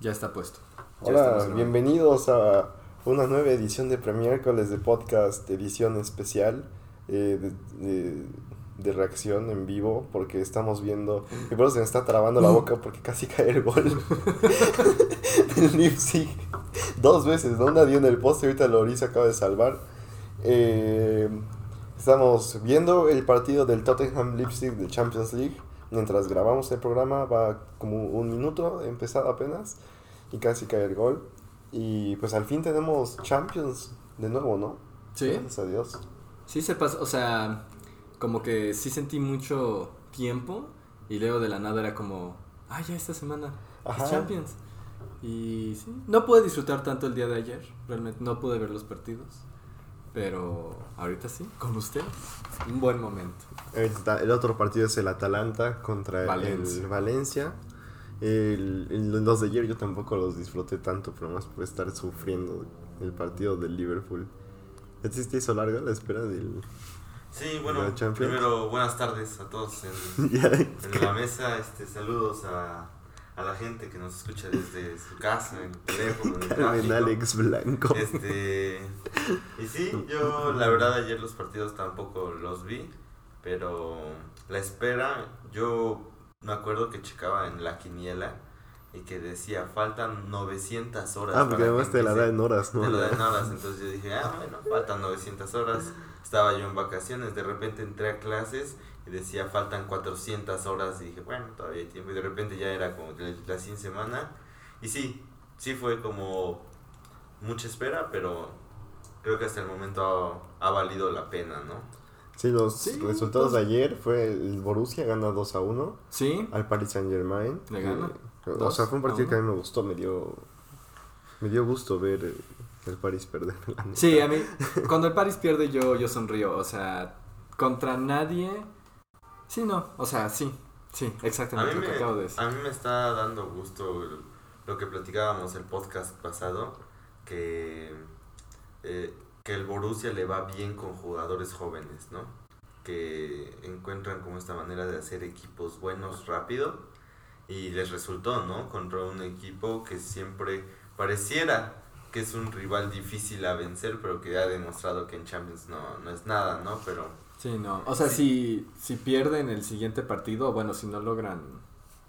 Ya está puesto. Ya Hola, bienvenidos a una nueva edición de Premiércoles de Podcast, edición especial eh, de, de- de reacción en vivo, porque estamos viendo. Eso se me está trabando la boca porque casi cae el gol del Leipzig. Dos veces, ¿no? Una dio en el poste, ahorita Loris acaba de salvar. Eh, estamos viendo el partido del Tottenham Leipzig de Champions League. Mientras grabamos el programa, va como un minuto, empezado apenas, y casi cae el gol. Y pues al fin tenemos Champions de nuevo, ¿no? Sí, Gracias a Dios. sí se pasó, o sea, como que sí sentí mucho tiempo y luego de la nada era como, ah, ya esta semana es Ajá. Champions. Y sí, no pude disfrutar tanto el día de ayer, realmente no pude ver los partidos, pero ahorita sí, con ustedes, un buen momento. Ahorita El otro partido es el Atalanta contra Valencia. el Valencia. El, el- los de ayer yo tampoco los disfruté tanto, pero más por estar sufriendo el partido del Liverpool. ¿Ya te te hizo larga la espera del... Sí, bueno, primero buenas tardes a todos en, en la mesa, este, saludos a, a la gente que nos escucha desde su casa, en el teléfono, en el Carmen tráfico. Alex Blanco. Este, y sí, yo la verdad ayer los partidos tampoco los vi, pero la espera, yo me acuerdo que checaba en la quiniela y que decía faltan 900 horas. Ah, porque además te la da empiece". en horas, ¿no? Te lo dan horas, entonces yo dije, ah, bueno, faltan 900 horas. Estaba yo en vacaciones, de repente entré a clases y decía, faltan 400 horas. Y dije, bueno, todavía hay tiempo. Y de repente ya era como la, la 100 semana. Y sí, sí fue como mucha espera, pero creo que hasta el momento ha, ha valido la pena, ¿no? Sí, los Sí, resultados dos. de ayer fue el Borussia gana 2 a 1 Sí, al Paris Saint Germain. ¿Le gana? o ¿Dos sea, fue un partido que a mí me gustó, me dio, me dio gusto ver eh, el Paris perder. la neta. sí, a mí, cuando el Paris pierde yo, yo sonrío, o sea, contra nadie, sí, no, o sea, sí, sí, exactamente lo que me, acabo de decir. a mí me está dando gusto lo que platicábamos el podcast pasado, que, eh, que el Borussia le va bien con jugadores jóvenes, ¿no? Que encuentran como esta manera de hacer equipos buenos rápido y les resultó, ¿no? Contra un equipo que siempre pareciera que es un rival difícil a vencer, pero que ha demostrado que en Champions no, no es nada, ¿no? Pero Sí, no, o sea, si, si pierden el siguiente partido, bueno, si no logran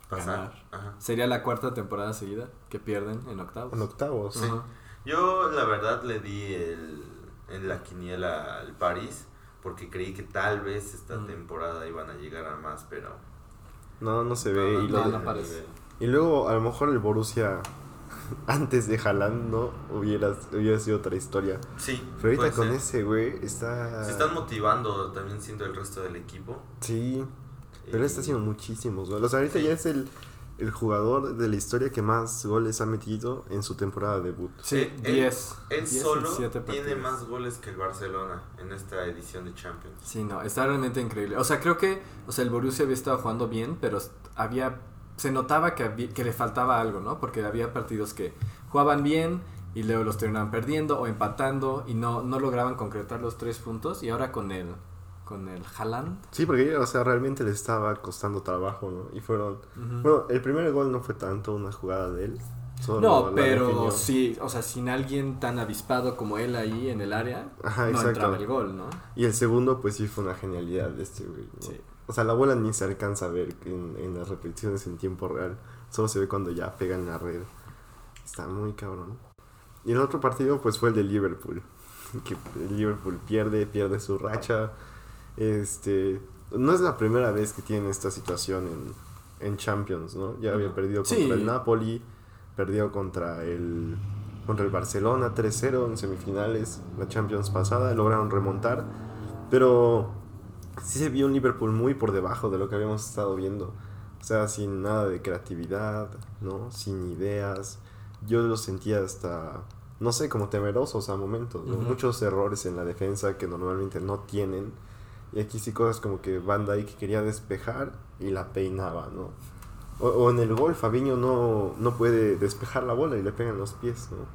pasar. ganar, Ajá. sería la cuarta temporada seguida que pierden en octavos. En octavos. Sí. Ajá. Yo la verdad le di el, en la quiniela al París porque creí que tal vez esta Mm. temporada iban a llegar a más, pero No, no se ve. y, no, le- no parece. y luego a lo mejor el Borussia antes de Haaland, ¿no? Hubiera, hubiera sido otra historia. Sí, Pero ahorita con ser. ese, güey, está... Se están motivando también siendo el resto del equipo. Sí, pero Y- está haciendo muchísimos goles. O sea, ahorita Sí. ya es el, el jugador de la historia que más goles ha metido en su temporada de debut. Sí, Él- él- 10. Él 10 en solo siete tiene más goles que el Barcelona en esta edición de Champions. Sí, no, está realmente increíble. O sea, creo que, o sea, el Borussia había estado jugando bien, pero había, se notaba que, había- que le faltaba algo, ¿no? Porque había partidos que jugaban bien y luego los terminaban perdiendo o empatando y no, no lograban concretar los tres puntos. Y ahora con el, con el Haaland. Sí, porque, o sea, realmente le estaba costando trabajo, ¿no? Y fueron... Bueno, el primer gol no fue tanto una jugada de él. solo no, pero sí, o sea, sin alguien tan avispado como él ahí en el área, Ajá, no exacto. entraba el gol, ¿no? Y el segundo, pues sí fue una genialidad de este, güey. ¿no? Sí. O sea, la bola ni se alcanza a ver en, en las repeticiones en tiempo real. Solo se ve cuando ya pega en la red. Está muy cabrón. Y el otro partido, pues fue el de Liverpool. Que el Liverpool pierde, pierde su racha. Este. No es la primera vez que tiene esta situación en, en Champions, ¿no? Ya había perdido Sí. contra el Napoli, perdió contra el contra el Barcelona 3-0 en semifinales, la Champions pasada, lograron remontar, pero sí se vio un Liverpool muy por debajo de lo que habíamos estado viendo. O sea, sin nada de creatividad, ¿no? Sin ideas. Yo los sentía hasta, no sé, como temerosos a momentos. Muchos errores en la defensa que normalmente no tienen. Y aquí sí cosas como que Van Dijk quería despejar y la peinaba, ¿no? O, o en el gol, Fabiño no, no puede despejar la bola y le pegan los pies, ¿no?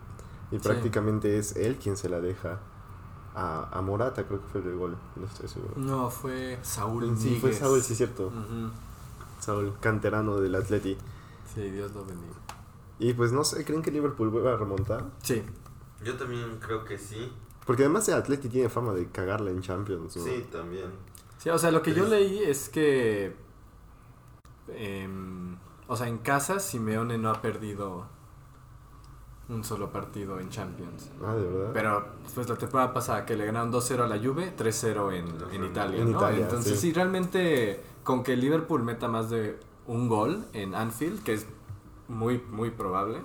Y Sí. prácticamente es él quien se la deja a, a Morata, creo que fue el gol, no estoy seguro. No, fue Saúl Sí, fue Níguez. Saúl, sí, cierto. Ujú. Saúl, canterano del Atleti. Sí, Dios lo bendiga. Y pues no sé, ¿creen que Liverpool vuelva a remontar? Sí. Yo también creo que sí. Porque además el Atleti tiene fama de cagarla en Champions, ¿no? Sí, también. Sí, o sea, lo que yo leí es que. em, o sea, en casa Simeone no ha perdido un solo partido en Champions. Ah, de verdad. Pero pues la temporada pasada que le ganaron 2-0 a la Juve, 3-0 en, en Italia, En ¿no? Italia, Entonces sí. sí. realmente con que Liverpool meta más de un gol en Anfield, que es muy, muy probable,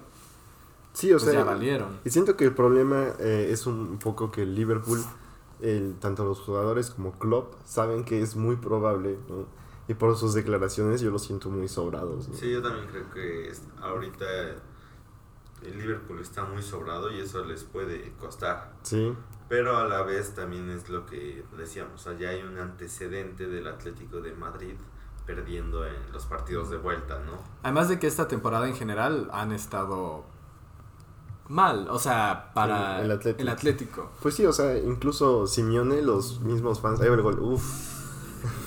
sí, o pues sea, ya valieron. y siento que el problema eh, es un poco que el Liverpool, el, tanto los jugadores como Klopp, saben que es muy probable, ¿no? Y por sus declaraciones yo los siento muy sobrados, ¿no? Sí, yo también creo que ahorita el Liverpool está muy sobrado y eso les puede costar. Sí, Pero a la vez también es lo que decíamos, ya hay un antecedente del Atlético de Madrid perdiendo en los partidos de vuelta, ¿no? Además de que esta temporada en general han estado mal, o sea, para El- el Atlético. el Atlético. Pues sí, o sea, incluso Simeone, los mismos fans, ahí va el gol, uff,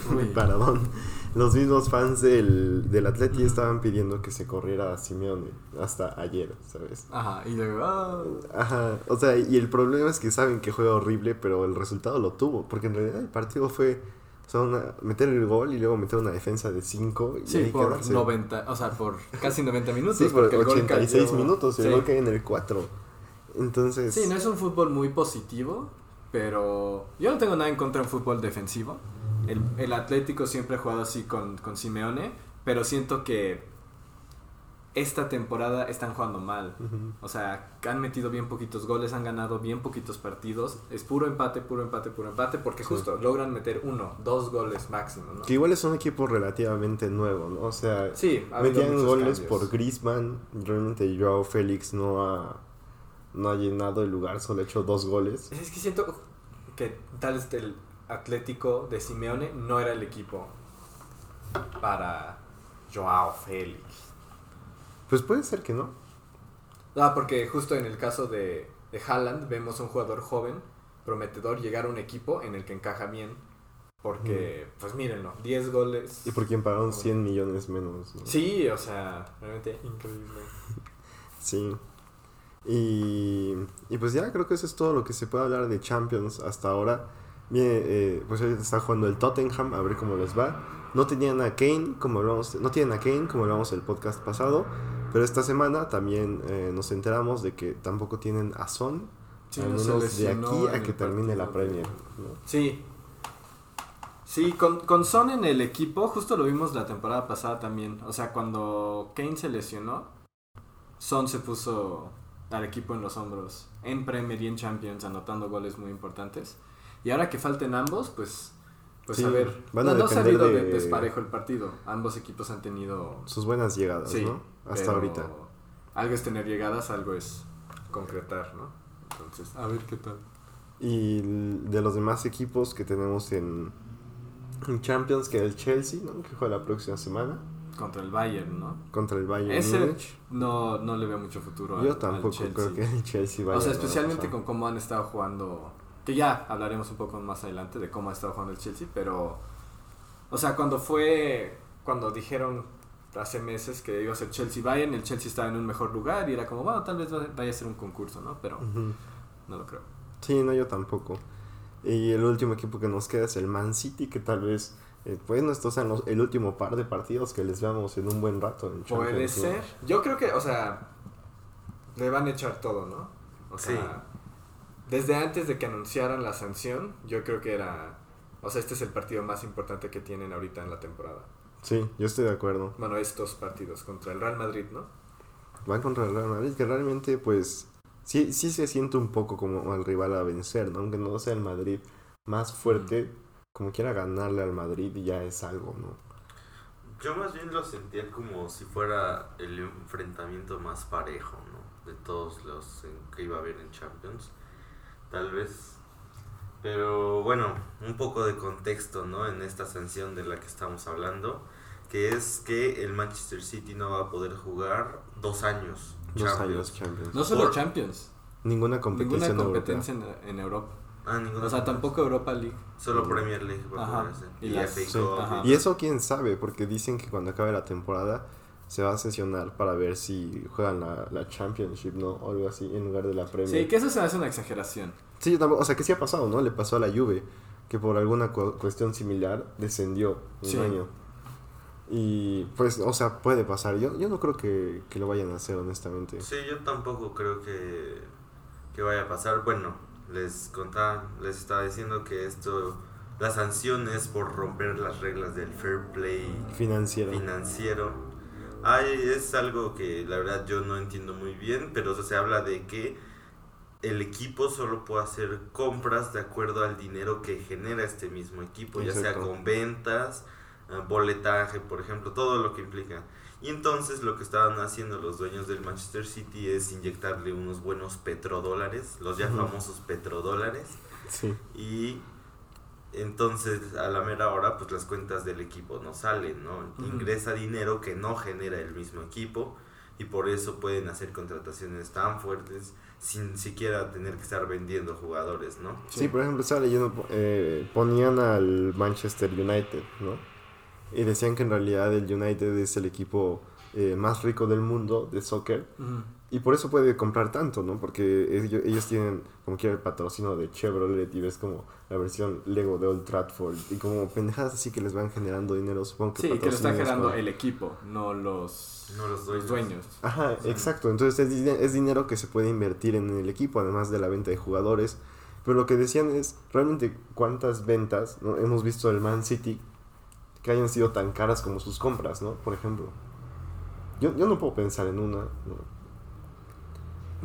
paradón. Los mismos fans del, del Atleti estaban pidiendo que se corriera a Simeone hasta ayer, ¿sabes? Ajá, y luego, ah, Ajá, o sea, y el problema es que saben que juega horrible, pero el resultado lo tuvo, porque en realidad el partido fue o sea, una- meter el gol y luego meter una defensa de 5 y sí, ahí por quedarse. 90, o sea, por casi 90 minutos. Sí, por porque el gol 86 cayó- minutos, el Sí. gol cae en el 4. Entonces, Sí, no es un fútbol muy positivo, pero yo no tengo nada en contra de un fútbol defensivo. El, el Atlético siempre ha jugado así con, con Simeone, pero siento que esta temporada están jugando mal. O sea, han metido bien poquitos goles, han ganado bien poquitos partidos. Es puro empate, puro empate, puro empate, porque Sí. justo logran meter uno, dos goles máximo, ¿no? Que igual es un equipo relativamente nuevo, ¿no? O sea, Sí, ha habido metían goles cambios. por Griezmann. Realmente Joao Félix no ha, no ha llenado el lugar, solo ha hecho dos goles. Es que siento que tal vez el Atlético de Simeone no era el equipo para Joao Félix. Pues puede ser que no. Ah, porque justo en el caso de, de Haaland vemos a un jugador joven, prometedor, llegar a un equipo en el que encaja bien. Porque, pues mírenlo, 10 goles. Y por quien pagaron 100 millones menos. ¿no? Sí, o sea, realmente increíble. Sí. Y, y pues ya creo que eso es todo lo que se puede hablar de Champions hasta ahora. Bien, eh, pues ahorita está jugando el Tottenham, a ver cómo les va. No tenían a Kane, como hablamos, no tienen a Kane, como hablamos el podcast pasado. Pero esta semana también eh, nos enteramos de que tampoco tienen a Son. Sí, al menos de aquí a que termine la Premier. ¿no? Sí. Sí, con, con Son en el equipo, justo lo vimos la temporada pasada también. O sea, cuando Kane se lesionó, Son se puso al equipo en los hombros en Premier y en Champions, anotando goles muy importantes. Y ahora que falten ambos, pues, pues Sí, a ver. van a no, no se ha habido de... de- desparejo el partido. Ambos equipos han tenido. Sus buenas llegadas, Sí, ¿no? Hasta pero ahorita. Algo es tener llegadas, algo es concretar, ¿no? Entonces, a ver qué tal. Y de los demás equipos que tenemos en, en Champions, que el Chelsea, ¿no? Que juega la próxima semana Contra el Bayern, ¿no? contra el Bayern Ese no, no le veo mucho futuro Yo al tampoco creo que el Chelsea vaya O sea, especialmente con cómo han estado jugando. Que ya hablaremos un poco más adelante de cómo ha estado jugando el Chelsea, pero. O sea, cuando fue. Cuando dijeron hace meses que iba a ser Chelsea Bayern, el Chelsea estaba en un mejor lugar y era como, bueno, tal vez va- vaya a ser un concurso, ¿no? Pero Ujú. no lo creo. Sí, no, yo tampoco. Y el último equipo que nos queda es el Man City, que tal vez, eh, bueno, estos sean los- el último par de partidos que les veamos en un buen rato en. Puede ¿no? ser. Yo creo que, o sea, le van a echar todo, ¿no? O sea, Sí. Desde antes de que anunciaran la sanción, yo creo que era. O sea, este es el partido más importante que tienen ahorita en la temporada. Sí, yo estoy de acuerdo. Bueno, estos partidos contra el Real Madrid, ¿no? Van contra el Real Madrid, que realmente, pues, sí, sí se siente un poco como el rival a vencer, ¿no? Aunque no sea el Madrid más fuerte, como quiera ganarle al Madrid ya es algo, ¿no? Yo más bien lo sentía como si fuera el enfrentamiento más parejo, ¿no? De todos los que iba a haber en Champions. Tal vez. Pero bueno, un poco de contexto, ¿no? En esta sanción de la que estamos hablando. Que es que el Manchester City no va a poder jugar dos años. Dos Champions. años Champions. No solo Por- Champions, Ninguna competencia ninguna en competencia en, en Europa. Ah, ninguna. O sea, tampoco Europa League. Solo Premier League va a. Y Y, las- Sí. Y eso quién sabe, porque dicen que cuando acabe la temporada se va a sesionar para ver si juegan la, la Championship, ¿no? O algo así, en lugar de la Premier. Sí, que eso se hace una exageración. Sí, yo tampoco, o sea, que sí ha pasado, ¿no? Le pasó a la Juve, que por alguna cu- cuestión similar descendió un Sí. año. Y pues, o sea, puede pasar. Yo, yo no creo que, que lo vayan a hacer, honestamente. Sí, yo tampoco creo que, que vaya a pasar. Bueno, les contaba, les estaba diciendo que esto, la sanción es por romper las reglas del fair play Financiero. financiero. Ay, es algo que la verdad yo no entiendo muy bien, pero se habla de que el equipo solo puede hacer compras de acuerdo al dinero que genera este mismo equipo, ya sea con ventas, eh, boletaje, por ejemplo, todo lo que implica. Y entonces lo que estaban haciendo los dueños del Manchester City es inyectarle unos buenos petrodólares, los ya famosos petrodólares, Sí. y entonces a la mera hora pues las cuentas del equipo no salen, ¿no? Ingresa dinero que no genera el mismo equipo y por eso pueden hacer contrataciones tan fuertes sin siquiera tener que estar vendiendo jugadores, ¿no? Sí, por ejemplo, estaba leyendo, eh, ponían al Manchester United, ¿no? Y decían que en realidad el United es el equipo eh, más rico del mundo de soccer. Y por eso puede comprar tanto, ¿no? Porque ellos, ellos tienen como que el patrocinio de Chevrolet y ves como la versión Lego de Old Trafford y como pendejadas así que les van generando dinero, supongo que Sí, que lo está generando el equipo, no los, No los dueños. dueños. Ajá, exacto. Entonces es, es dinero que se puede invertir en el equipo, además de la venta de jugadores. Pero lo que decían es, realmente, ¿cuántas ventas no? hemos visto del Man City que hayan sido tan caras como sus compras, ¿no? Por ejemplo. Yo, yo no puedo pensar en una, ¿no?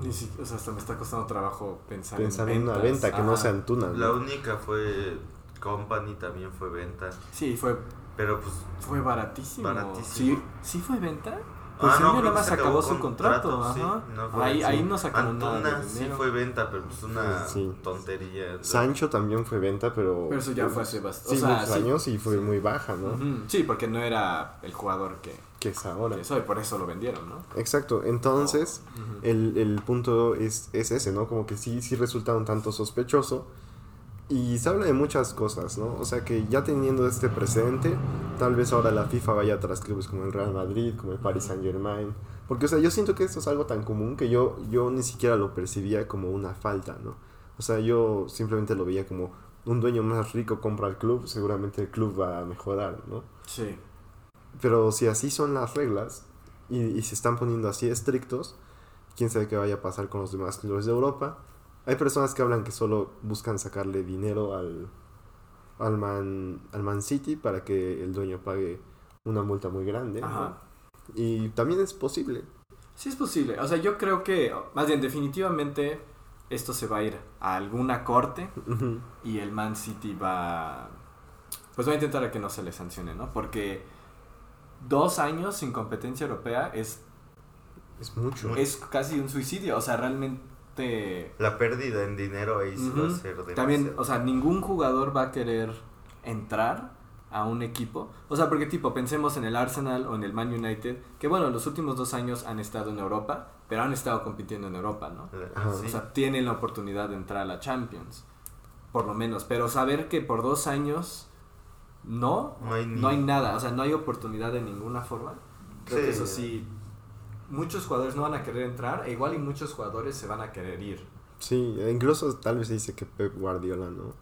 Ni si- o sea, hasta me está costando trabajo pensar, pensar en en una ventas. venta que no Ajá. sea Antuna, ¿no? La única fue Company, también fue venta, Sí, fue, pero pues fue baratísimo. Baratísimo. ¿Sí, ¿Sí fue venta? Ah, Pues el no, nada más acabó acabó su contrato. sí, ajá. no fue- ahí, ahí no sacaron nada Antuna de sí fue venta, pero pues una Sí. tontería. Sancho también fue venta, pero... Pero eso ya fue hace bastante. Sí, o sea, muchos sí. años y fue muy baja, ¿no? Ujú. Sí, porque no era el jugador que, Que es ahora. que soy, por eso lo vendieron, ¿no? Exacto, entonces... Ujú. el, el punto es, es ese, ¿no? Como que sí, sí resulta un tanto sospechoso. Y se habla de muchas cosas, ¿no? O sea que ya teniendo este precedente, tal vez ahora la FIFA vaya tras clubes como el Real Madrid, como el Paris Saint Germain. Porque, o sea, yo siento que esto es algo tan común que yo, yo ni siquiera lo percibía como una falta, ¿no? O sea, yo simplemente lo veía como un dueño más rico compra el club, seguramente el club va a mejorar, ¿no? Sí. Pero si así son las reglas y, y se están poniendo así estrictos, quién sabe qué vaya a pasar con los demás clubes de Europa. Hay personas que hablan que solo buscan sacarle dinero al, al, Man, al Man City para que el dueño pague una multa muy grande. Y también es posible. Sí es posible. O sea, yo creo que, más bien, definitivamente esto se va a ir a alguna corte y el Man City va... Pues va a intentar a que no se le sancione, ¿no? Porque dos años sin competencia europea es, Es mucho. es casi un suicidio. O sea, realmente... La pérdida en dinero ahí va a Ujú. ser demasiado. También, o sea, ningún jugador va a querer entrar a un equipo. O sea, porque tipo, pensemos en el Arsenal o en el Man United, que bueno, los últimos dos años han estado en Europa, pero han estado compitiendo en Europa, ¿no? Sí. O sea, tienen la oportunidad de entrar a la Champions, por lo menos. Pero saber que por dos años no, no hay ni... no hay nada, o sea, no hay oportunidad de ninguna forma. Creo Sí. que eso sí, muchos jugadores no van a querer entrar, e igual y muchos jugadores se van a querer ir. Sí, e incluso tal vez se dice que Pep Guardiola no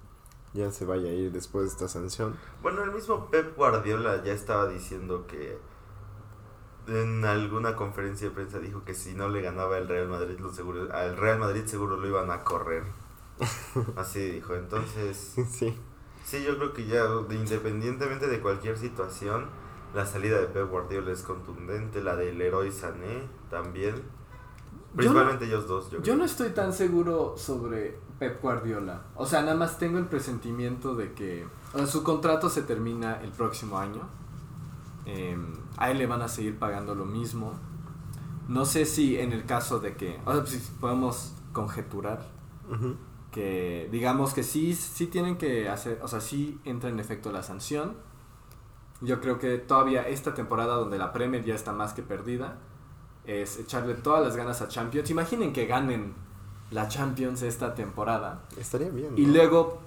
ya se vaya a ir después de esta sanción. Bueno, el mismo Pep Guardiola ya estaba diciendo que en alguna conferencia de prensa dijo que si no le ganaba el Real Madrid, lo seguro, al Real Madrid seguro lo iban a correr. Así dijo. Entonces, sí. Sí, yo creo que ya de- independientemente de cualquier situación, la salida de Pep Guardiola es contundente, la del Leroy Sané también. Principalmente ellos dos, yo, Yo creo. no estoy tan seguro sobre Pep Guardiola. O sea, nada más tengo el presentimiento de que o sea, su contrato se termina el próximo año. Eh, a él le van a seguir pagando lo mismo. No sé si en el caso de que, o sea, si podemos conjeturar Ujú. Que digamos que sí, sí tienen que hacer, o sea, sí entra en efecto la sanción. Yo creo que todavía esta temporada donde la Premier ya está más que perdida, es echarle todas las ganas a Champions. Imaginen que ganen la Champions esta temporada Estaría bien. y luego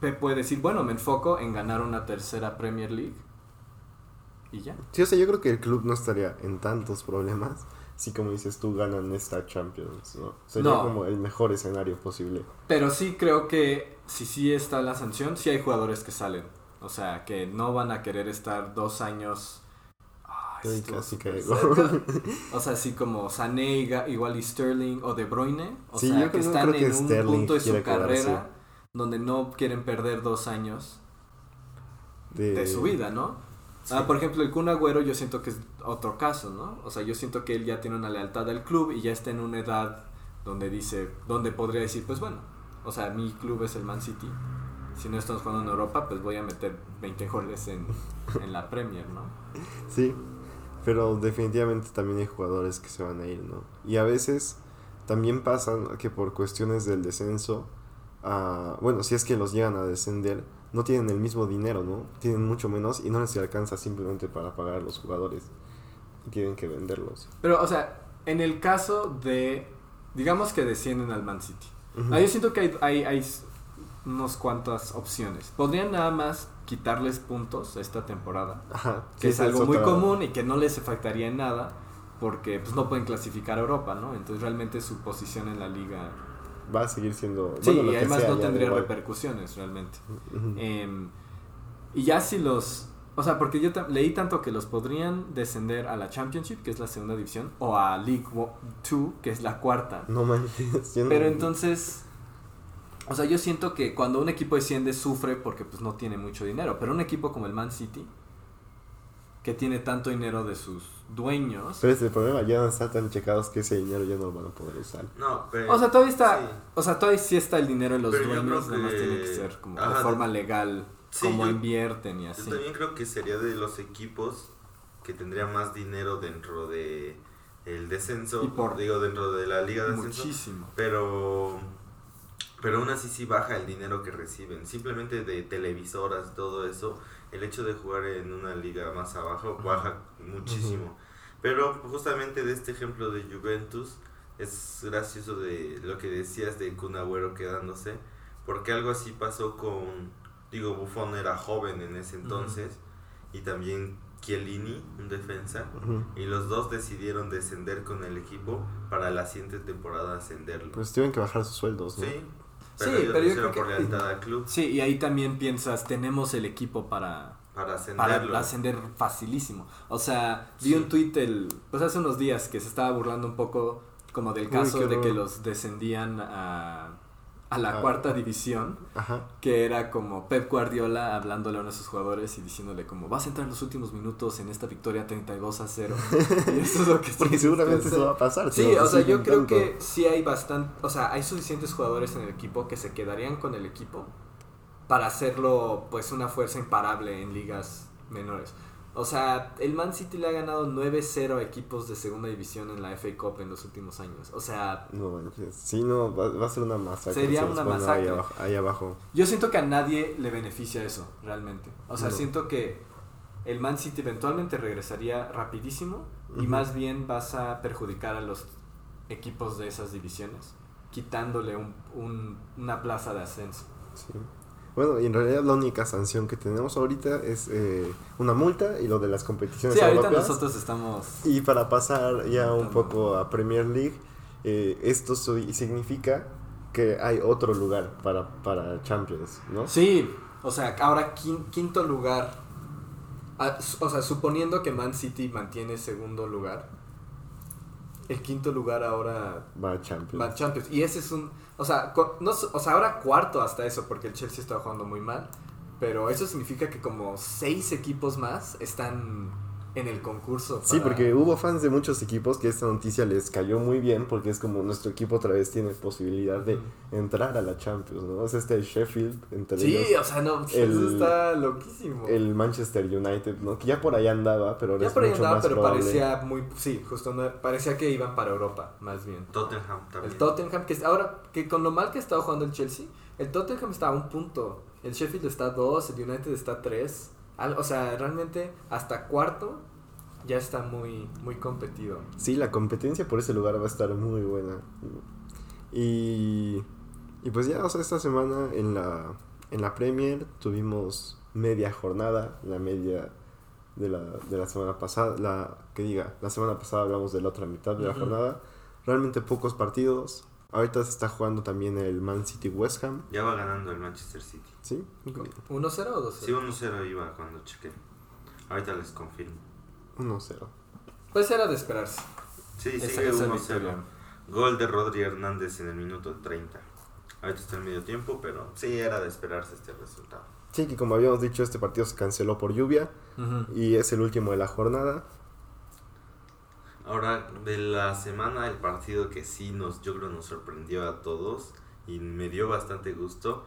Pep puede decir, bueno, me enfoco en ganar una tercera Premier League y ya. Sí, o sea, yo creo que el club no estaría en tantos problemas si, como dices tú, ganan esta Champions, ¿no? Sería No. como el mejor escenario posible. Pero sí creo que si sí está la sanción, sí hay jugadores que salen. O sea, que no van a querer estar dos años. Ay, casi caigo. O sea, así como Sané, igual y Sterling o De Bruyne. O Sí, sea, yo que creo- están creo que en un Sterling punto de su quedarse. carrera donde no quieren perder dos años de su vida, ¿no? Sí. Ah, por ejemplo, el Kun Agüero yo siento que es otro caso, ¿no? O sea, yo siento que él ya tiene una lealtad al club y ya está en una edad donde dice, donde podría decir, pues bueno, o sea, mi club es el Man City. Si no estamos jugando en Europa, pues voy a meter 20 goles en, en la Premier, ¿no? Sí, pero definitivamente también hay jugadores que se van a ir, ¿no? Y a veces también pasan que por cuestiones del descenso, ah, bueno, si es que los llegan a descender, no tienen el mismo dinero, ¿no? Tienen mucho menos y no les alcanza simplemente para pagar a los jugadores. Y tienen que venderlos. Pero, o sea, en el caso de, digamos que descienden al Man City. Ah, yo siento que hay, hay, hay unas cuantas opciones. Podrían nada más quitarles puntos esta temporada. Ajá, que es algo muy común y que no les afectaría en nada porque pues no pueden clasificar a Europa, ¿no? Entonces realmente su posición en la liga Va a seguir siendo... sí, bueno, y además sea, no tendría repercusiones realmente. Em, y ya si los o sea, porque yo leí tanto que los podrían descender a la Championship, que es la segunda división, o a League 2, que es la cuarta. No manches. no- Pero entonces, o sea, yo siento que cuando un equipo desciende sufre porque pues no tiene mucho dinero, pero un equipo como el Man City, que tiene tanto dinero de sus dueños, Pero ese problema ya no está tan checados que ese dinero ya no lo van a poder usar. No, pero. o sea, todavía está, sí. o sea, todavía sí está el dinero en los Pero yo dueños, creo nada más que- tiene que ser como de forma legal, Sí, como yo- invierten y Yo así. también creo que sería de los equipos que tendría más dinero dentro de el descenso, Y por- digo dentro de la liga de ascenso, Muchísimo. pero pero aún así sí baja el dinero que reciben, simplemente de televisoras, todo eso, el hecho de jugar en una liga más abajo baja muchísimo. Pero justamente de este ejemplo de Juventus es gracioso de lo que decías de Kun Agüero quedándose, porque algo así pasó con, digo, Buffon era joven en ese entonces, y también Chiellini, un defensa, y los dos decidieron descender con el equipo para la siguiente temporada ascenderlo. Pues tienen que bajar sus sueldos, ¿no? Sí, pero ellos pero yo creo por que- lealtad al club Sí, y ahí también piensas, tenemos el equipo para, para para ascenderlo. ascender facilísimo. O sea, vi Sí. un tuit el, pues hace unos días que se estaba burlando un poco como del Uy, caso qué de que los descendían a, a la Ah. cuarta división, Ajá. que era como Pep Guardiola hablándole a uno de sus jugadores y diciéndole como vas a entrar en los últimos minutos en esta victoria 32 a 0. y eso es lo que Porque seguramente eso va a pasar. Sí, o sea, yo creo tanto. que sí hay bastante, o sea, hay suficientes jugadores en el equipo que se quedarían con el equipo para hacerlo pues una fuerza imparable en ligas menores. O sea, el Man City le ha ganado 9-0 a equipos de segunda división en la FA Cup en los últimos años. O sea, No manches. Sí, no, va, va a ser una masacre. Sería si una Ahí masacre. abajo, ahí abajo. yo siento que a nadie le beneficia eso, realmente. O sea, No. siento que el Man City eventualmente regresaría rapidísimo y más bien vas a perjudicar a los equipos de esas divisiones, quitándole un- un- una plaza de ascenso. Sí. Bueno, y en realidad la única sanción que tenemos ahorita es eh, una multa y lo de las competiciones Sí, ahorita nosotros estamos... Y para pasar ya un poco a Premier League, eh, esto significa que hay otro lugar para, para Champions, ¿no? Sí, o sea, ahora quin- quinto lugar. O sea, suponiendo que Man City mantiene segundo lugar, el quinto lugar ahora Va a Champions. va a Champions. Y ese es un... O sea, no, o sea, ahora cuarto hasta eso, porque el Chelsea está jugando muy mal. Pero eso significa que como seis equipos más están en el concurso. Sí, para- porque hubo fans de muchos equipos que esta noticia les cayó muy bien porque es como nuestro equipo otra vez tiene posibilidad de entrar a la Champions, ¿no? O sea, este Sheffield, entre Sí, ellos, o sea, no, pues, el- eso está loquísimo. el Manchester United, ¿no? Que ya por ahí andaba, pero ahora Ya es por ahí mucho andaba, más pero probable. parecía muy... Sí, justo, no- parecía que iban para Europa, más bien. Tottenham también. El Tottenham, que ahora, que con lo mal que ha estado jugando el Chelsea, el Tottenham está a un punto, el Sheffield está a dos, el United está a tres. Al- o sea, realmente hasta cuarto ya está muy, muy competido. Sí, la competencia por ese lugar va a estar muy buena. Y, y pues ya, o sea, esta semana en la, en la Premier tuvimos media jornada, la media de la, de la semana pasada, la que diga, la semana pasada hablamos de la otra mitad de la Ujú. jornada. Realmente pocos partidos. Ahorita se está jugando también el Man City West Ham, Ya va ganando el Manchester City. ¿sí? ¿1-0 o 2-0? Sí, 1-0 iba cuando chequé. Ahorita les confirmo. 1-0. Pues era de esperarse. Sí, Esa- sigue esa 1-0. victoria. Gol de Rodri Hernández en el minuto 30. Ahorita está en medio tiempo, pero sí era de esperarse este resultado. Sí, que como habíamos dicho, este partido se canceló por lluvia Ujú. y es el último de la jornada. Ahora, de la semana, el partido que sí nos, yo creo nos sorprendió a todos y me dio bastante gusto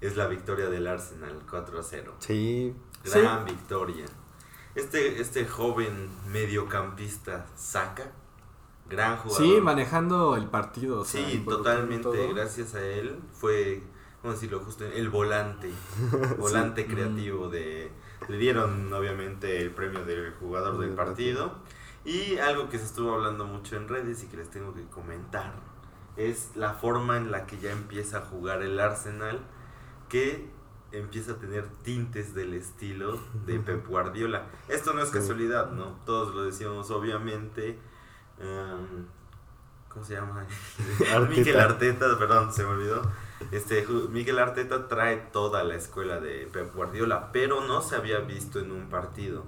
es la victoria del Arsenal 4-0. Sí, Gran victoria. Este, este joven mediocampista Saka, gran jugador. Sí, manejando el partido. o sea, Sí, totalmente. Gracias a él fue, ¿cómo decirlo? Justo el volante, volante Sí. creativo de... Le dieron obviamente el premio del jugador del Del partido. Y algo que se estuvo hablando mucho en redes y que les tengo que comentar es la forma en la que ya empieza a jugar el Arsenal, que empieza a tener tintes del estilo de Pep Guardiola. Esto no es casualidad, ¿no? Todos lo decíamos obviamente. em, ¿Cómo se llama? Arteta. Miguel Arteta, perdón, se me olvidó. Este, Miguel Arteta trae toda la escuela de Pep Guardiola, pero no se había visto en un partido.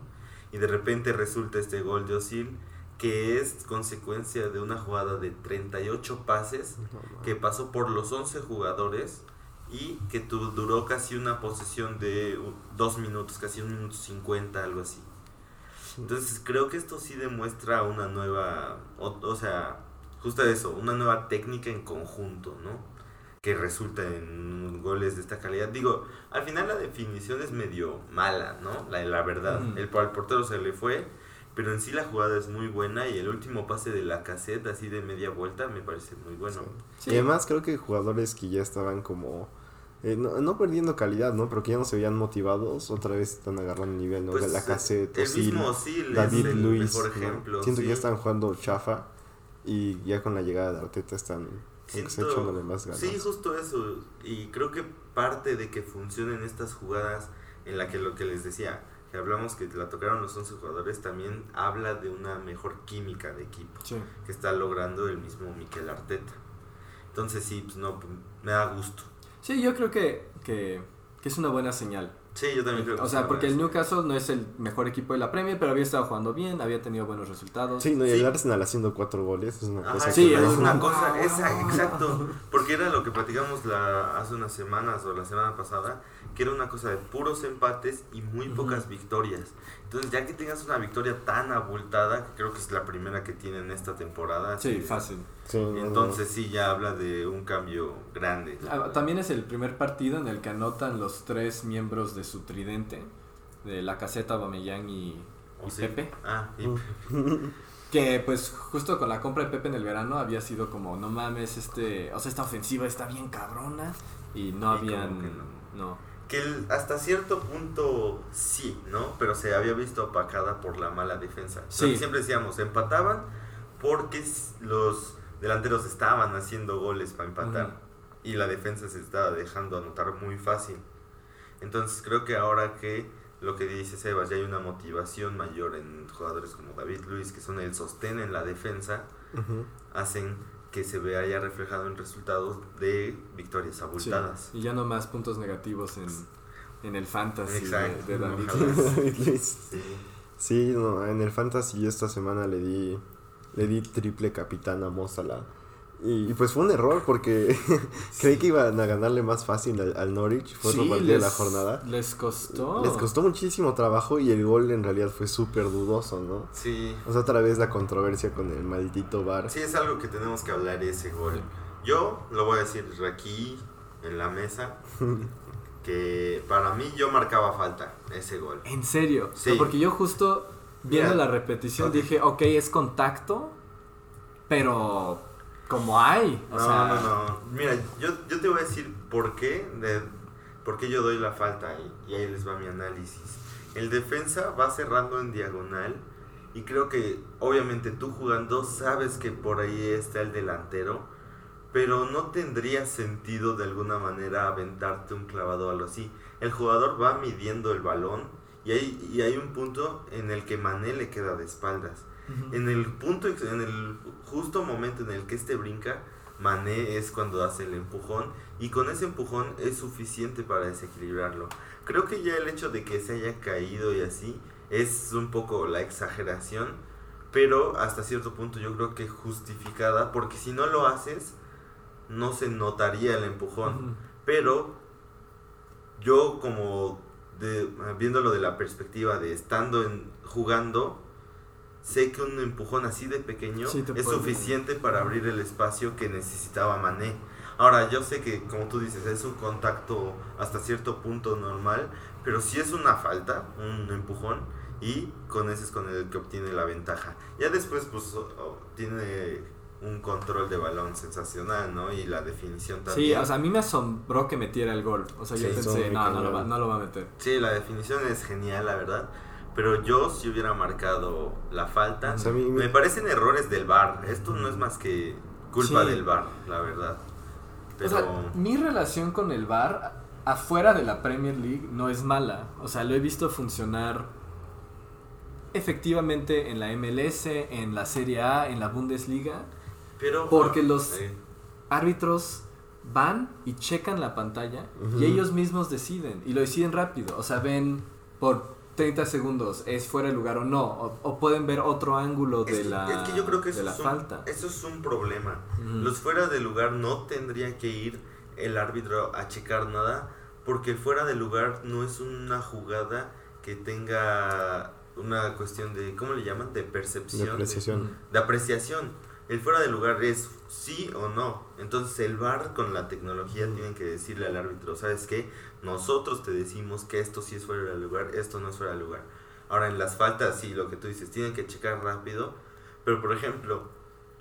Y de repente resulta este gol de Osil, que es consecuencia de una jugada de 38 pases que pasó por los 11 jugadores y que tu- duró casi una posesión de dos minutos, casi un minuto 50, algo así. Entonces creo que esto sí demuestra una nueva, o, o sea, justo eso, una nueva técnica en conjunto, ¿no? Que resulta en goles de esta calidad. Digo, al final la definición es medio mala, ¿no? La, la verdad. Ujú. El, al portero se le fue, pero en sí la jugada es muy buena y el último pase de la cassette así de media vuelta me parece muy bueno. Sí. Y además creo que jugadores que ya estaban como... eh, no, no perdiendo calidad, ¿no? Pero que ya no se veían motivados, otra vez están agarrando nivel, ¿no? Pues, la cassette, el Ozil, mismo Ozil David es el Luis, mejor ¿no? ejemplo. Siento que ya están jugando chafa y ya con la llegada de Arteta están Siento- más ganas. Sí, justo eso. Y creo que parte de que funcionen estas jugadas en la que lo que les decía, que hablamos que la tocaron los 11 jugadores, también habla de una mejor química de equipo Sí. que está logrando el mismo Miquel Arteta. Entonces sí, pues no, pues, me da gusto. Sí, yo creo que, que, que es una buena señal. Sí, yo también creo que O sea, porque el Newcastle no es el mejor equipo de la Premier, pero había estado jugando bien, había tenido buenos resultados. Sí, no, y Sí. el Arsenal haciendo cuatro goles es una Ajá, cosa sí, que es no- una una- cosa, esa, exacto, porque era lo que platicamos la, hace unas semanas o la semana pasada, que era una cosa de puros empates y muy pocas victorias. Entonces, ya que tengas una victoria tan abultada, que creo que es la primera que tienen esta temporada, Sí, fácil. Sí, no, no. entonces sí ya habla de un cambio grande. Ah, También es el primer partido en el que anotan los tres miembros de su tridente, de la caseta, Bameyang y, ¿O y sí? Pepe. Ah, y- Que pues justo con la compra de Pepe en el verano había sido como, no mames, este, o sea, esta ofensiva está bien cabrona y no Y como habían, que no. Que hasta cierto punto sí, ¿no? Pero se había visto opacada por la mala defensa. Sí. siempre decíamos, empataban porque los delanteros estaban haciendo goles para empatar y la defensa se estaba dejando anotar muy fácil. Entonces creo que ahora que lo que dice Sebas, ya hay una motivación mayor en jugadores como David Luis, que son el sostén en la defensa, hacen que se vea ya reflejado en resultados de victorias Sí, abultadas. y ya no más puntos negativos en, en el fantasy Exacto. de, de David. Ojalá. David Luis. Sí. Sí, no, en el Fantasy esta semana le di le di triple capitán a Mozala. Y, y pues fue un error porque creí que iban a ganarle más fácil al, al Norwich. Fue otro Sí, partido de la jornada. Les costó. Les costó muchísimo trabajo y el gol en realidad fue súper dudoso, ¿no? Sí, O sea, otra vez la controversia con el maldito bar. Sí, es algo que tenemos que hablar ese gol. Yo lo voy a decir aquí en la mesa que para mí yo marcaba falta ese gol. En serio. Sí. No, porque yo justo viendo la repetición dije, ok, es contacto, pero como hay. O no, sea, no, no. Mira, yo, yo te voy a decir por qué, de, por qué yo doy la falta y, y ahí les va mi análisis. El defensa va cerrando en diagonal y creo que obviamente tú jugando sabes que por ahí está el delantero, pero no tendría sentido de alguna manera aventarte un clavado o algo así. El jugador va midiendo el balón Y hay, y hay un punto en el que Mané le queda de espaldas. En el punto, en el justo momento en el que este brinca, Mané es cuando hace el empujón y con ese empujón es suficiente para desequilibrarlo. Creo que ya el hecho de que se haya caído y así es un poco la exageración, pero hasta cierto punto yo creo que justificada, porque si no lo haces, no se notaría el empujón. Pero yo como de, viéndolo de la perspectiva de estando en, jugando, sé que un empujón así de pequeño es suficiente para abrir el espacio que necesitaba Mané. Ahora, yo sé que, como tú dices, es un contacto hasta cierto punto normal, pero si es una falta, un empujón, y con ese es con el que obtiene la ventaja. Ya después, pues, tiene un control de balón sensacional, ¿no? Y la definición también. Sí, o sea, a mí me asombró que metiera el gol. O sea, yo pensé, no, no lo, va, no lo va a meter. Sí, la definición es genial, la verdad. Pero yo si hubiera marcado la falta, me... parecen errores del VAR. Esto no es más que culpa del VAR, la verdad. O sea, mi relación con el VAR afuera de la Premier League no es mala. O sea, lo he visto funcionar efectivamente en la MLS, en la Serie A, en la Bundesliga. Pero porque los árbitros van y checan la pantalla y ellos mismos deciden y lo deciden rápido. O sea, ven por 30 segundos es fuera de lugar o no, o, pueden ver otro ángulo de la, es que yo creo que eso es falta. Un, eso es un problema. Los fuera de lugar no tendría que ir el árbitro a checar nada, porque el fuera de lugar no es una jugada que tenga una cuestión de, ¿cómo le llaman? De percepción. De apreciación. de apreciación el fuera de lugar es sí o no. Entonces el VAR con la tecnología tienen que decirle al árbitro, ¿sabes qué? Nosotros te decimos que esto sí es fuera de lugar, esto no es fuera de lugar. Ahora en las faltas sí, lo que tú dices, tienen que checar rápido. Pero por ejemplo,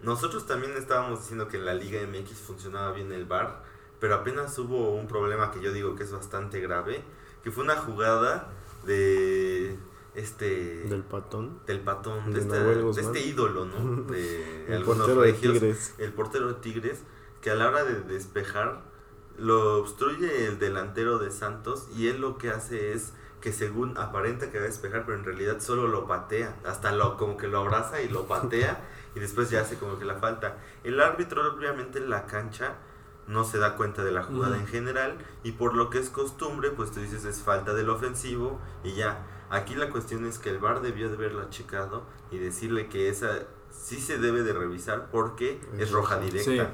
nosotros también estábamos diciendo que en la Liga MX funcionaba bien el VAR, pero apenas hubo un problema que yo digo que es bastante grave, que fue una jugada de este del patón del patón de, este ídolo no de el portero de Tigres el portero de Tigres que a la hora de despejar lo obstruye el delantero de Santos y él lo que hace es que según aparenta que va a despejar pero en realidad solo lo patea. Hasta lo como que lo abraza y lo patea y después ya hace como que la falta. El árbitro obviamente en la cancha no se da cuenta de la jugada en general y por lo que es costumbre pues tú dices es falta del ofensivo y ya. Aquí la cuestión es que el VAR debió de haberla checado y decirle que esa sí se debe de revisar porque es, roja directa.